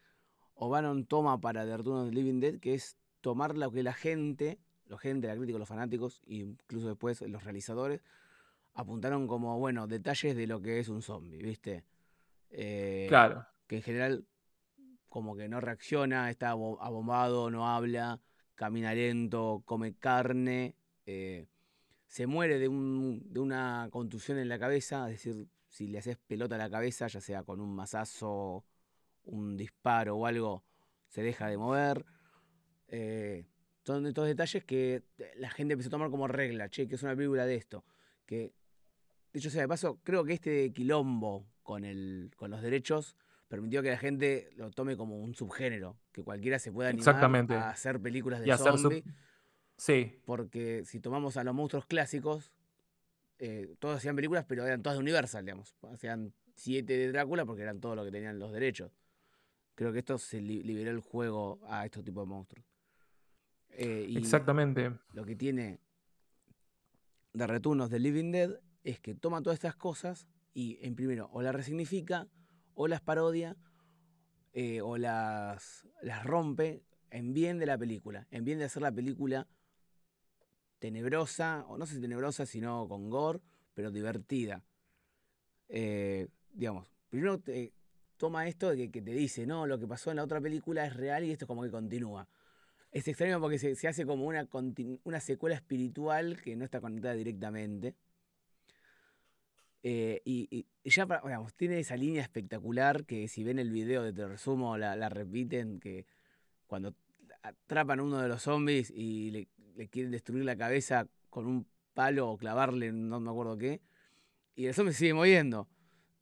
Speaker 2: O'Bannon toma para The Return of the Living Dead, que es tomar lo que la gente, la gente, la crítica, los fanáticos, e incluso después los realizadores, apuntaron como, bueno, detalles de lo que es un zombie, ¿viste?
Speaker 1: Eh, claro.
Speaker 2: Que en general como que no reacciona, está abombado, no habla, camina lento, come carne. Eh, se muere de, un, de una contusión en la cabeza, es decir, si le haces pelota a la cabeza, ya sea con un mazazo, un disparo o algo, se deja de mover. Eh, son estos detalles que la gente empezó a tomar como regla, che, que es una película de esto. Que, dicho sea de paso, creo que este quilombo con, el, con los derechos permitió que la gente lo tome como un subgénero, que cualquiera se pueda animar a hacer películas de zombies.
Speaker 1: Sí.
Speaker 2: Porque si tomamos a los monstruos clásicos, eh, todos hacían películas, pero eran todas de Universal, digamos. Hacían siete de Drácula porque eran todos los que tenían los derechos. Creo que esto se liberó el juego a estos tipos de monstruos.
Speaker 1: Eh, Exactamente.
Speaker 2: Lo que tiene de retunos de Living Dead es que toma todas estas cosas y en primero o las resignifica o las parodia eh, o las, las rompe en bien de la película, en bien de hacer la película tenebrosa, o no sé si tenebrosa, sino con gore, pero divertida. Eh, digamos, primero te, toma esto de que, te dice, no, lo que pasó en la otra película es real y esto como que continúa. Es extraño porque se, hace como una, una secuela espiritual que no está conectada directamente. Eh, y, ya, digamos, tiene esa línea espectacular que si ven el video de Te resumo, la, repiten, que cuando atrapan a uno de los zombies y le, quieren destruir la cabeza con un palo o clavarle, no me acuerdo qué, y el zombie sigue moviendo.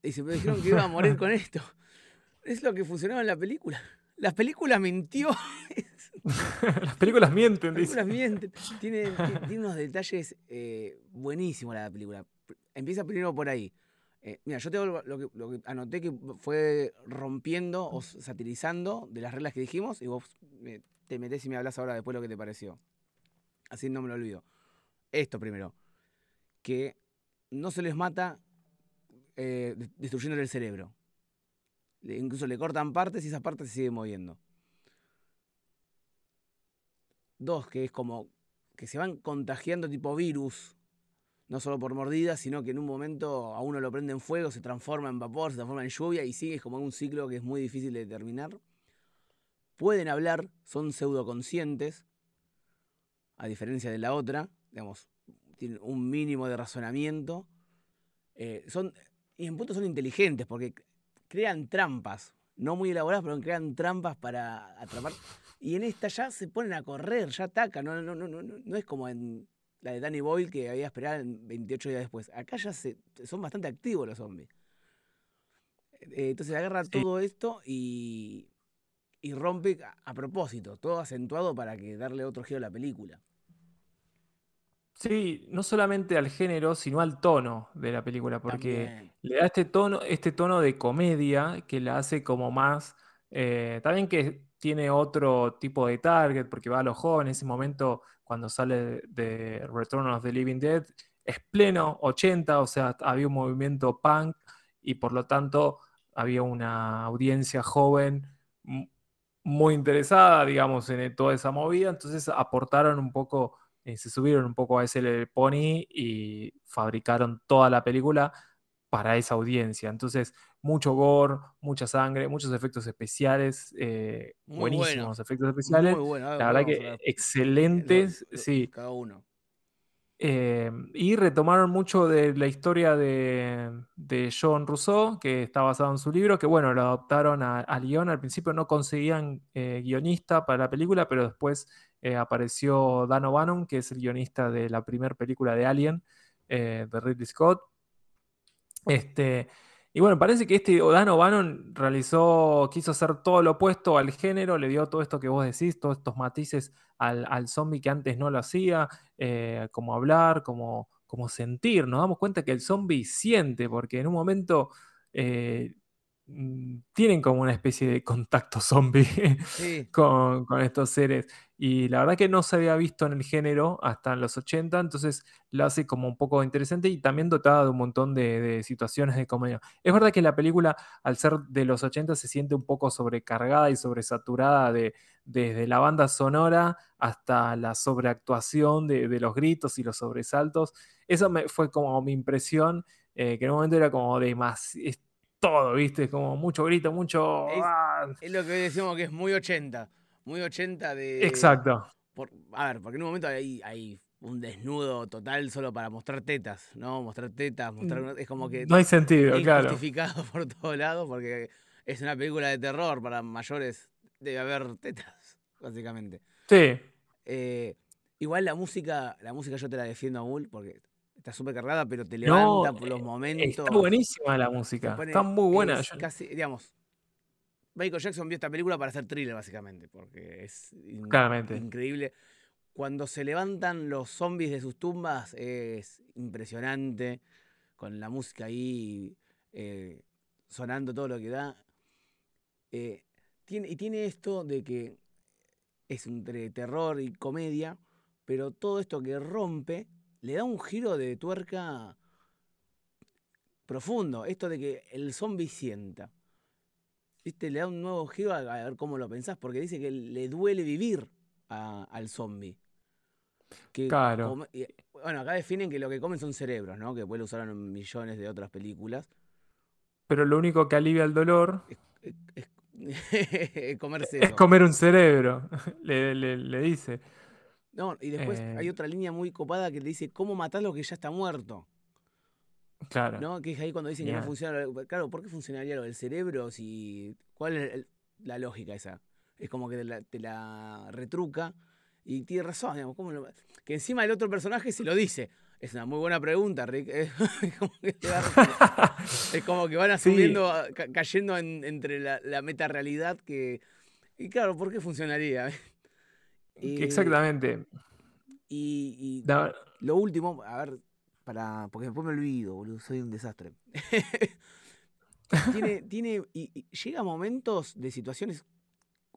Speaker 2: Y se me dijeron que iba a morir con esto. Es lo que funcionaba en la película. La película mintió.
Speaker 1: Las películas mienten,
Speaker 2: Las películas mienten. Tiene, unos detalles eh, buenísimos la película. Empieza primero por ahí. Eh, mira, yo tengo lo que, lo que, anoté que fue rompiendo o satirizando de las reglas que dijimos y vos te metés y me hablas ahora después lo que te pareció. Así no me lo olvido. Esto primero. Que no se les mata eh, destruyéndole el cerebro. Incluso le cortan partes y esas partes se siguen moviendo. Dos, que es como que se van contagiando tipo virus, no solo por mordidas, sino que en un momento a uno lo prende en fuego, se transforma en vapor, se transforma en lluvia y sigue como un ciclo que es muy difícil de determinar. Pueden hablar, son pseudoconscientes, a diferencia de la otra, digamos, tienen un mínimo de razonamiento. Eh, son, y en punto son inteligentes, porque crean trampas, no muy elaboradas, pero crean trampas para atrapar. Y en esta ya se ponen a correr, ya atacan, no, no, no, no, no es como en la de Danny Boyle que había esperado 28 días después. Acá ya se, son bastante activos los zombies. Eh, entonces agarra todo esto y, y rompe a, propósito, todo acentuado para que darle otro giro a la película.
Speaker 1: Sí, no solamente al género, sino al tono de la película, porque le da este tono, este tono de comedia que la hace como más. Eh, también que tiene otro tipo de target, porque va a los jóvenes. En ese momento, cuando sale de Return of the Living Dead, es pleno 80, o sea, había un movimiento punk y por lo tanto había una audiencia joven muy interesada, digamos, en toda esa movida. Entonces aportaron un poco eh, se subieron un poco a ese pony y fabricaron toda la película para esa audiencia. Entonces, mucho gore, mucha sangre, muchos efectos especiales, eh, buenísimos efectos especiales. la verdad que excelentes, sí.
Speaker 2: Cada uno.
Speaker 1: Eh, y retomaron mucho de la historia de, de, John Rousseau, que está basado en su libro, que bueno, lo adoptaron al guion. Al principio no conseguían guionista para la película, pero después eh, apareció Dan O'Bannon, que es el guionista de la primera película de Alien, eh, de Ridley Scott. Este, y bueno, parece que este Dan O'Bannon realizó, quiso hacer todo lo opuesto al género, le dio todo esto que vos decís, todos estos matices al, al zombie que antes no lo hacía, eh, como hablar, como, como sentir. Nos damos cuenta que el zombie siente, porque en un momento mm, tienen como una especie de contacto zombie con, con, estos seres. Y la verdad que no se había visto en el género hasta en los 80, entonces lo hace como un poco interesante y también dotada de un montón de, situaciones de comedia. Es verdad que la película, al ser de los 80, se siente un poco sobrecargada y sobresaturada de, desde la banda sonora hasta la sobreactuación de, los gritos y los sobresaltos. Eso me, fue como mi impresión, eh, que en un momento era como de más... Es todo, ¿viste? Como mucho grito, mucho...
Speaker 2: Es, ¡ah! es lo que decimos que es muy 80 muy 80 de.
Speaker 1: Exacto.
Speaker 2: a ver, porque en un momento hay, hay un desnudo total solo para mostrar tetas, ¿no? Mostrar tetas, mostrar. Mm, es como que.
Speaker 1: No hay sentido, claro.
Speaker 2: Justificado por todos lados, porque es una película de terror para mayores. Debe haber tetas, básicamente.
Speaker 1: Sí.
Speaker 2: Eh, igual la música, la música yo te la defiendo a Bull porque está súper cargada, pero te levanta por los
Speaker 1: eh,
Speaker 2: momentos.
Speaker 1: Está buenísima la música. Está muy buena.
Speaker 2: Casi, digamos, Michael Jackson vio esta película para hacer thriller, básicamente, porque es increíble. Cuando se levantan los zombies de sus tumbas es impresionante, con la música ahí eh, sonando todo lo que da. Eh, tiene, y tiene esto de que es entre terror y comedia, pero todo esto que rompe le da un giro de tuerca profundo. Esto de que el zombie sienta. ¿Viste? Le da un nuevo giro a, ver cómo lo pensás, porque dice que le duele vivir al zombie
Speaker 1: claro.
Speaker 2: bueno, acá definen que lo que comen son cerebros, ¿no? Que después lo usaron en millones de otras películas.
Speaker 1: Pero lo único que alivia el dolor
Speaker 2: es, comerse
Speaker 1: Es comer un cerebro, le, dice.
Speaker 2: No, y después eh. hay otra línea muy copada que le dice cómo matar lo que ya está muerto.
Speaker 1: Claro.
Speaker 2: ¿No? Que es ahí cuando dicen que no funciona. Claro, ¿por qué funcionaría lo del cerebro? Si, ¿Cuál es la lógica esa? Es como que te la retruca y tiene razón, digamos, que encima el otro personaje se lo dice. Es una muy buena pregunta, Rick. es como que van asumiendo, cayendo entre la, la meta realidad que. Y claro, ¿por qué funcionaría?
Speaker 1: Exactamente.
Speaker 2: Y, lo último, a ver, para. Porque después me olvido, boludo, soy un desastre. tiene, tiene. Y, llega a momentos de situaciones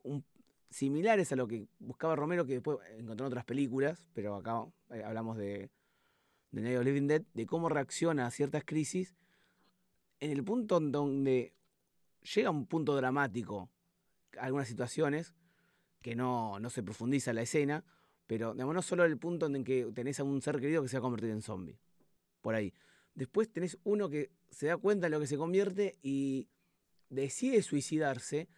Speaker 2: un, similares a lo que buscaba Romero, que después encontró en otras películas, pero acá eh, hablamos de, de Night of Living Dead, de cómo reacciona a ciertas crisis, en el punto donde llega un punto dramático, algunas situaciones, que no, no se profundiza la escena, pero digamos, no solo el punto en que tenés a un ser querido que se va a convertir en zombie, por ahí. Después tenés uno que se da cuenta de lo que se convierte y decide suicidarse,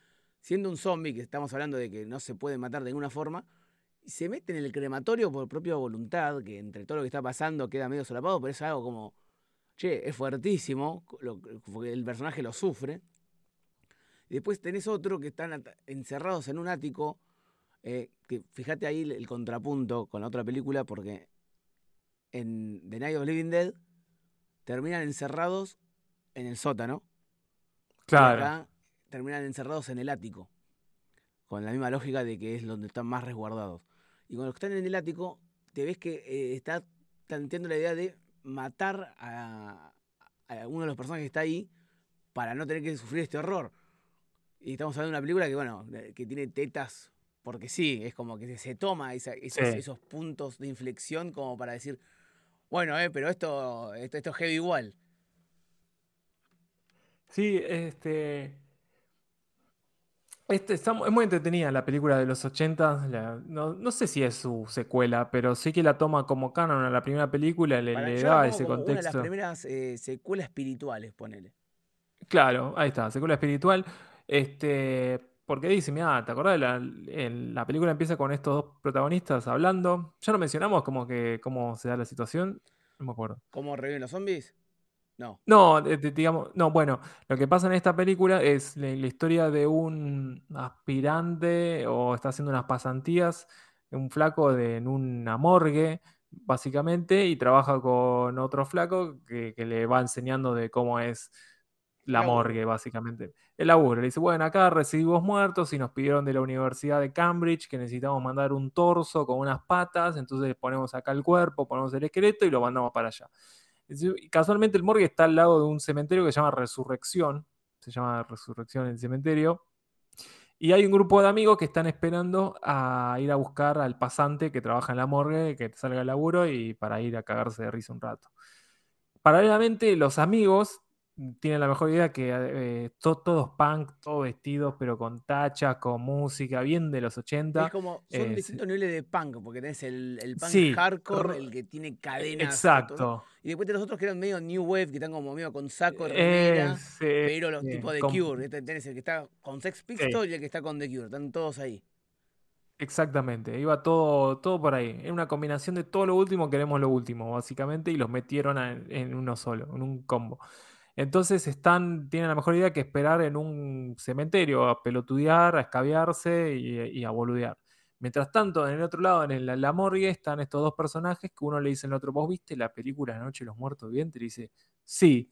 Speaker 2: siendo un zombie, que estamos hablando de que no se puede matar de ninguna forma, se mete en el crematorio por propia voluntad, que entre todo lo que está pasando queda medio solapado, pero es algo como, che, es fuertísimo, porque el personaje lo sufre. Y después tenés otro que están encerrados en un ático, eh, que fíjate ahí el, contrapunto con la otra película, porque en The Night of Living Dead terminan encerrados en el sótano.
Speaker 1: Claro
Speaker 2: terminan encerrados en el ático, con la misma lógica de que es donde están más resguardados. Y cuando están en el ático, te ves que eh, está planteando la idea de matar a, uno de los personajes que está ahí para no tener que sufrir este horror. Y estamos hablando de una película que, bueno, que tiene tetas porque sí, es como que se toma esos, puntos de inflexión como para decir, bueno, eh, pero esto, esto, esto es heavy igual.
Speaker 1: Sí, este. Este, es muy entretenida la película de los 80. no, sé si es su secuela, pero sí que la toma como canon a la primera película, le, da ese contexto. Una de las
Speaker 2: primeras eh, secuelas espirituales, ponele.
Speaker 1: Claro, ahí está, secuela espiritual. Este, porque dice, mira, ¿te acordás? La, la película empieza con estos dos protagonistas hablando. Ya no mencionamos como que cómo se da la situación. No me acuerdo.
Speaker 2: ¿Cómo reviven los zombies? No.
Speaker 1: No, digamos, no, bueno, lo que pasa en esta película es la, historia de un aspirante o está haciendo unas pasantías, un flaco de, en una morgue, básicamente, y trabaja con otro flaco que, le va enseñando de cómo es la morgue, básicamente. El laburo. Le dice, bueno, acá recibimos muertos y nos pidieron de la Universidad de Cambridge que necesitamos mandar un torso con unas patas, entonces ponemos acá el cuerpo, ponemos el esqueleto y lo mandamos para allá. Casualmente el morgue está al lado de un cementerio que se llama Resurrección, se llama Resurrección el cementerio, y hay un grupo de amigos que están esperando a ir a buscar al pasante que trabaja en la morgue, que salga al laburo y para ir a cagarse de risa un rato. Paralelamente, los amigos tienen la mejor idea que eh, todos punk, todos vestidos, pero con tachas, con música, bien de los 80.
Speaker 2: Es como, son distintos niveles de punk, porque tenés el, el punk hardcore, el que tiene cadenas.
Speaker 1: Exacto.
Speaker 2: Y después tenés los otros que eran medio new wave, que están como medio con saco, remera, pero los tipos de Cure. Este, tenés el que está con Sex Pistols y el que está con The Cure, están todos ahí.
Speaker 1: Exactamente, iba todo, todo por ahí. Era una combinación de todo lo último, queremos lo último, básicamente, y los metieron en uno solo, en un combo. Entonces están, tienen la mejor idea que esperar en un cementerio, a pelotudear, a escabiarse y, a boludear. Mientras tanto, en el otro lado, en la, la morgue, están estos dos personajes que uno le dice al otro, ¿vos viste la película La Noche de los Muertos Vivientes? Y dice, sí.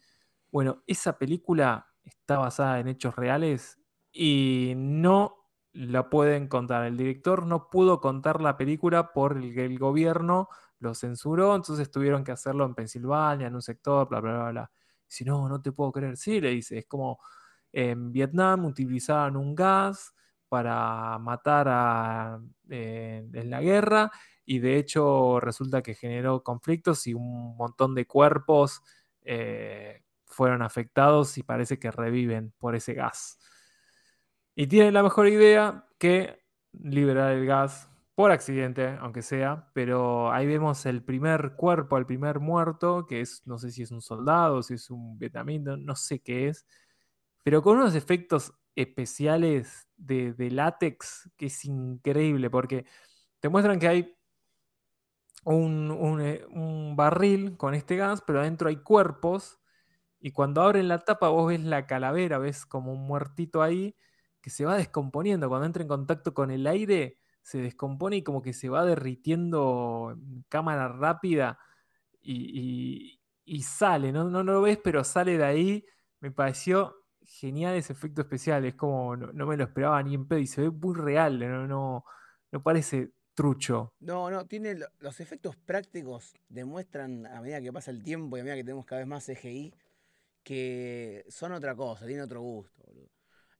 Speaker 1: Bueno, esa película está basada en hechos reales y no la pueden contar. El director no pudo contar la película porque el gobierno lo censuró, entonces tuvieron que hacerlo en Pensilvania, en un sector, bla, bla, bla, bla. Si no, no te puedo creer. Sí, le dice, es como en Vietnam utilizaban un gas para matar eh, en la guerra y de hecho resulta que generó conflictos y un montón de cuerpos eh, fueron afectados y parece que reviven por ese gas. Y tienen la mejor idea que liberar el gas por accidente, aunque sea, pero ahí vemos el primer cuerpo, el primer muerto, que es, no sé si es un soldado, si es un vietnamita, no sé qué es, pero con unos efectos especiales de, látex que es increíble, porque te muestran que hay un, eh, un, barril con este gas, pero adentro hay cuerpos, y cuando abren la tapa vos ves la calavera, ves como un muertito ahí que se va descomponiendo, cuando entra en contacto con el aire, se descompone y como que se va derritiendo en cámara rápida y, sale, ¿no? ¿no? lo ves, pero sale de ahí. Me pareció genial ese efecto especial, es como no, me lo esperaba ni en pedo y se ve muy real, no, no, no parece trucho.
Speaker 2: No, no, tiene los efectos prácticos demuestran a medida que pasa el tiempo y a medida que tenemos cada vez más CGI que son otra cosa, tiene otro gusto,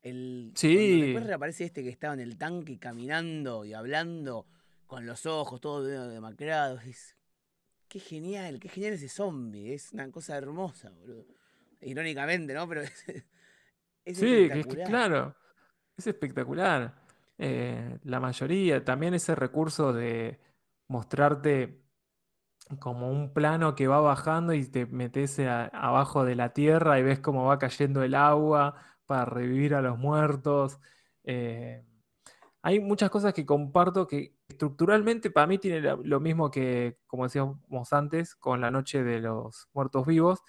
Speaker 2: El,
Speaker 1: sí.
Speaker 2: después reaparece este que estaba en el tanque caminando y hablando con los ojos todo demacrados. Es, qué genial, qué genial ese zombie. Es una cosa hermosa, boludo. Irónicamente, ¿no? Pero
Speaker 1: sí, claro, es espectacular. Eh, la mayoría, también ese recurso de mostrarte como un plano que va bajando y te metes abajo de la tierra y ves cómo va cayendo el agua para revivir a los muertos. Eh, hay muchas cosas que comparto que estructuralmente para mí tiene lo mismo que, como decíamos antes, con la noche de los muertos vivos,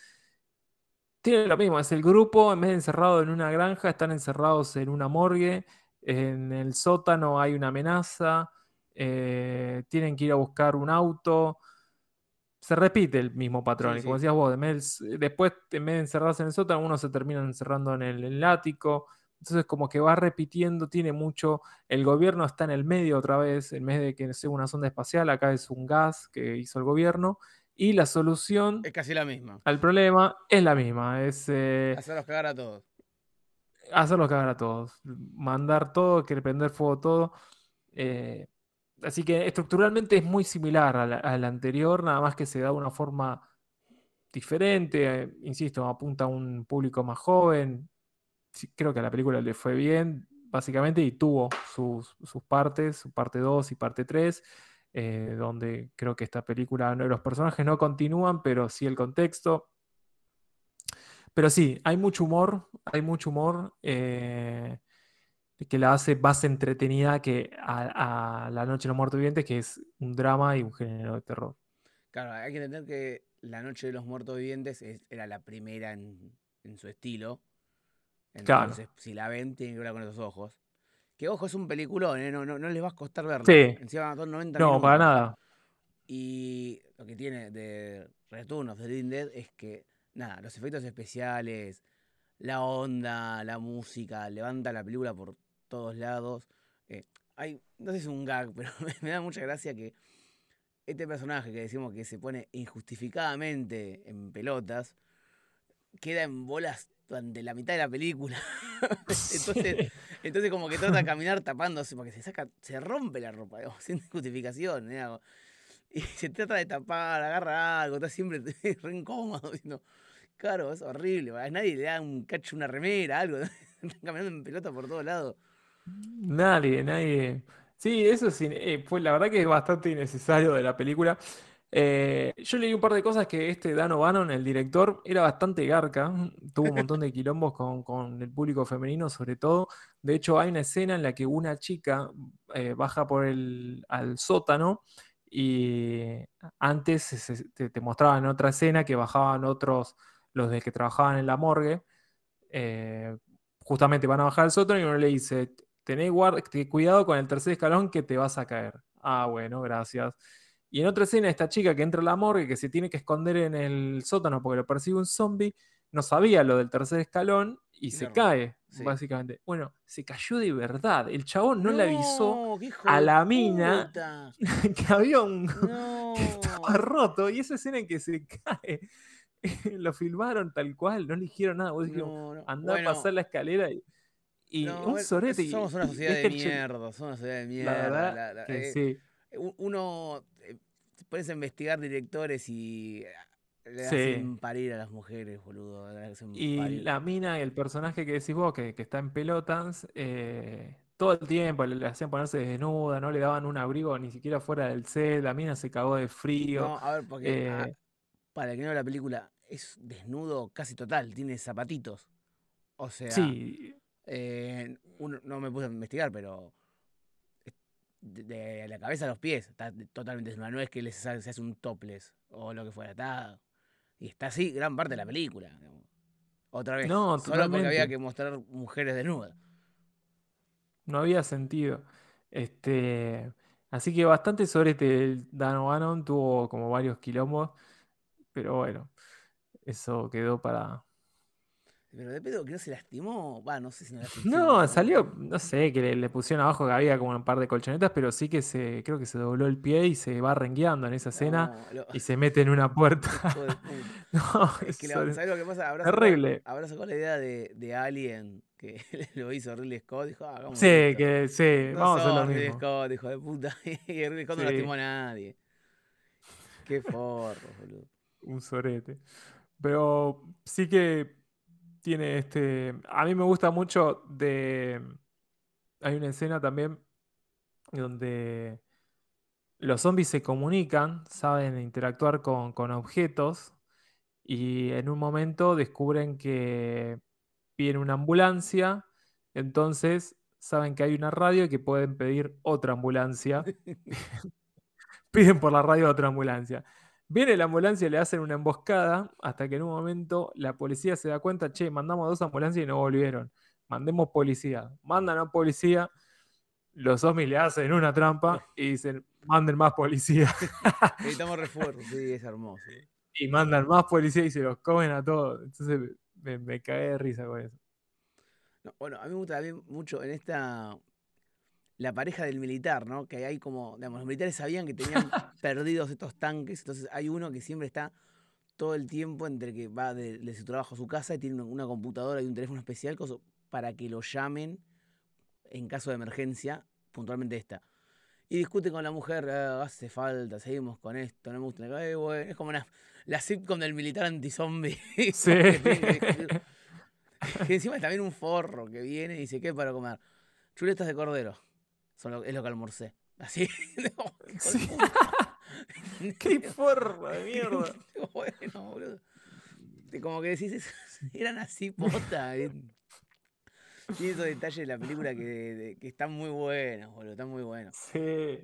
Speaker 1: tiene lo mismo, es el grupo, en vez de encerrado en una granja, están encerrados en una morgue, en el sótano hay una amenaza, eh, tienen que ir a buscar un auto. Se repite el mismo patrón, y como decías vos, después en vez de encerrarse en el sótano, uno se termina encerrando en el, ático. Entonces, como que va repitiendo, tiene mucho. El gobierno está en el medio otra vez, en vez de que sea una sonda espacial, acá es un gas que hizo el gobierno. Y la solución.
Speaker 2: Es casi la misma.
Speaker 1: Al problema es la misma. Es.
Speaker 2: Eh, hacerlos cagar a todos.
Speaker 1: Hacerlos cagar a todos. Mandar todo, que prender fuego todo. Eh, así que estructuralmente es muy similar a la, anterior, nada más que se da de una forma diferente. Eh, insisto, apunta a un público más joven. creo que a la película le fue bien, básicamente, y tuvo sus, partes, su parte 2 y parte 3. Eh, donde creo que esta película, los personajes no continúan, pero sí el contexto. Pero sí, hay mucho humor, hay mucho humor eh, que la hace más entretenida que a, La Noche de los Muertos Vivientes, que es un drama y un género de terror.
Speaker 2: Claro, hay que entender que La Noche de los Muertos Vivientes era la primera en, su estilo. Entonces, si la ven, tienen que verla con esos ojos. Que ojo, es un peliculón, ¿eh? no, no, no, les va a costar verlo.
Speaker 1: Sí.
Speaker 2: Encima 90
Speaker 1: No, para nada.
Speaker 2: Y lo que tiene de Return of the Living Dead es que, nada, los efectos especiales, la onda, la música, levanta la película por todos lados. Eh, hay, no sé si es un gag, pero me da mucha gracia que este personaje que decimos que se pone injustificadamente en pelotas, queda en bolas durante la mitad de la película. entonces, entonces como que trata de caminar tapándose porque se saca, se rompe la ropa, sin justificación. Y se trata de tapar, agarra algo, está siempre re incómodo. claro, es horrible. A nadie le da un cacho, una remera, algo. caminando en pelota por todos lados.
Speaker 1: Nadie, nadie. Sí, eso sí, eh, fue la verdad que es bastante innecesario de la película. Eh, yo leí un par de cosas que este Dan O'Bannon, el director, era bastante garca, tuvo un montón de quilombos con, el público femenino sobre todo. De hecho, hay una escena en la que una chica eh, baja por el al sótano y antes te, mostraban otra escena que bajaban otros, los de que trabajaban en la morgue. Eh, justamente van a bajar al sótano y uno le dice, tené cuidado con el tercer escalón que te vas a caer. Ah, bueno, gracias. Y en otra escena, esta chica que entra a la morgue, que se tiene que esconder en el sótano porque lo persigue un zombie, no sabía lo del tercer escalón y se cae, básicamente. Bueno, se cayó de verdad. El chabón no, le avisó a la mina que había un. que estaba roto. Y esa escena en que se cae. lo filmaron tal cual, no le dijeron nada. Vos dijiste, andá a pasar la escalera y. un sorete.
Speaker 2: Somos una sociedad de mierda, somos una sociedad de mierda. La que sí. Uno eh, puedes investigar directores y le hacen parir a las mujeres, boludo.
Speaker 1: y la mina, el personaje que decís vos, que, está en pelotas, eh, todo el tiempo le, hacían ponerse desnuda, no le daban un abrigo ni siquiera fuera del set, la mina se cagó de frío. No,
Speaker 2: a ver, porque eh, para el que no la película, es desnudo casi total, tiene zapatitos. O sea, sí. Eh, no me puse a investigar, pero de, la cabeza a los pies está totalmente desnudo. No es que se hace un topless o lo que fuera. Está y está así gran parte de la película. Otra vez. No, solo porque había que mostrar mujeres desnudas.
Speaker 1: No había sentido. Este, así que bastante sobre este Dan O'Bannon tuvo como varios quilombos, pero bueno, eso quedó para,
Speaker 2: pero de pedo que no se lastimó. Va, no sé si no
Speaker 1: lastimó. No, salió, no sé, que le, pusieron abajo que había como un par de colchonetas, pero sí que se, creo que se dobló el pie y se va rengueando en esa escena y se mete en una puerta.
Speaker 2: no, es que ¿sabes lo que pasa? Habrá terrible. Habrá sacado la idea de, de Alien que lo hizo Ridley Scott, dijo, ah,
Speaker 1: Sí, que sí, vamos a lo
Speaker 2: Ridley Scott, hijo de puta. y Ridley Scott no lastimó a nadie. Qué forro, boludo.
Speaker 1: Un sorete. Pero sí que tiene este. A mí me gusta mucho de. Hay una escena también donde los zombies se comunican, saben interactuar con, objetos y en un momento descubren que viene una ambulancia, entonces saben que hay una radio y que pueden pedir otra ambulancia. Piden por la radio otra ambulancia. Viene la ambulancia y le hacen una emboscada hasta que en un momento la policía se da cuenta, che, mandamos dos ambulancias y no volvieron. Mandemos policía. Mandan a policía, los zombies le hacen una trampa y dicen, manden más policía.
Speaker 2: Necesitamos refuerzo, sí, es hermoso.
Speaker 1: Y mandan más policía y se los comen a todos. Entonces me, me cagué de risa con eso.
Speaker 2: bueno, a mí me gusta también mucho en esta la pareja del militar, ¿no? Que hay como, digamos, los militares sabían que tenían perdidos estos tanques, entonces hay uno que siempre está todo el tiempo entre que va de, su trabajo a su casa y tiene una, computadora y un teléfono especial para que lo llamen en caso de emergencia, puntualmente esta. Y discute con la mujer, ah, hace falta, seguimos con esto, no me gusta. es como una, la sitcom del militar anti-zombie. Sí. que, encima es también un forro que viene y dice, ¿qué para comer? Chuletas de cordero es lo que almorcé. Así.
Speaker 1: Qué forma de mierda.
Speaker 2: bueno, boludo. Como que decís, eran así pota. Tiene esos detalles de la película que, que están muy buenos, boludo. Están muy buenos.
Speaker 1: Sí.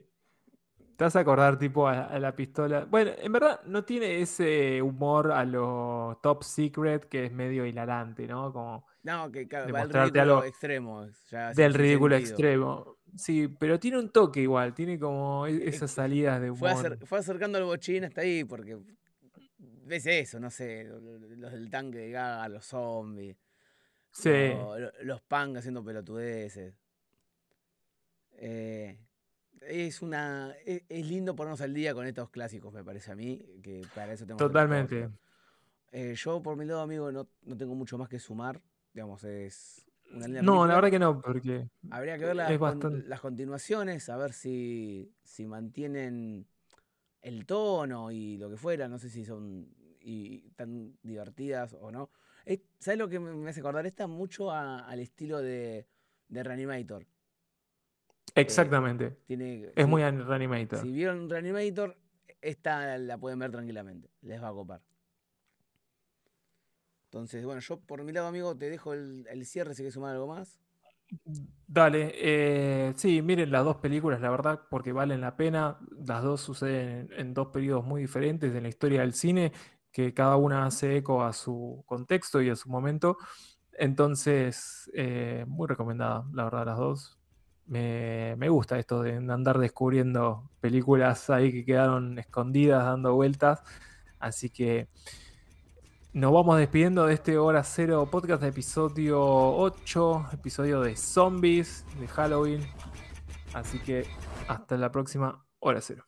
Speaker 1: Te vas a acordar tipo a, la pistola. Bueno, en verdad no tiene ese humor a lo top secret que es medio hilarante, ¿no? Como
Speaker 2: no, que claro, va al ridículo extremo.
Speaker 1: del ridículo extremo. Sí, pero tiene un toque igual, tiene como e, esas salidas de
Speaker 2: humor. Fue, acercando al bochín hasta ahí porque ves eso, no sé, los del tanque de Gaga, los zombies. Sí. Los, punk haciendo pelotudeces. Eh, es una e, es, lindo ponernos al día con estos clásicos, me parece a mí, que para eso
Speaker 1: Totalmente.
Speaker 2: Eh, yo por mi lado, amigo, no, no tengo mucho más que sumar. Digamos, es
Speaker 1: no, la verdad que no, porque.
Speaker 2: Habría que ver las continuaciones, a ver si, si mantienen el tono y lo que fuera. No sé si son y, tan divertidas o no. ¿Sabes lo que me hace acordar? Esta mucho al estilo de, de Reanimator.
Speaker 1: Exactamente. es muy Reanimator.
Speaker 2: Si vieron Reanimator, esta la pueden ver tranquilamente. Les va a copar. Entonces, bueno, yo por mi lado, amigo, te dejo el, cierre si quieres sumar algo más.
Speaker 1: Dale, eh, sí, miren las dos películas, la verdad, porque valen la pena. Las dos suceden en, dos periodos muy diferentes en la historia del cine, que cada una hace eco a su contexto y a su momento. Entonces, eh, muy recomendada, la verdad, las dos. me, me gusta esto de andar descubriendo películas ahí que quedaron escondidas, dando vueltas. Así que nos vamos despidiendo de este Hora Cero podcast, episodio 8, episodio de zombies, de Halloween. Así que hasta la próxima Hora Cero.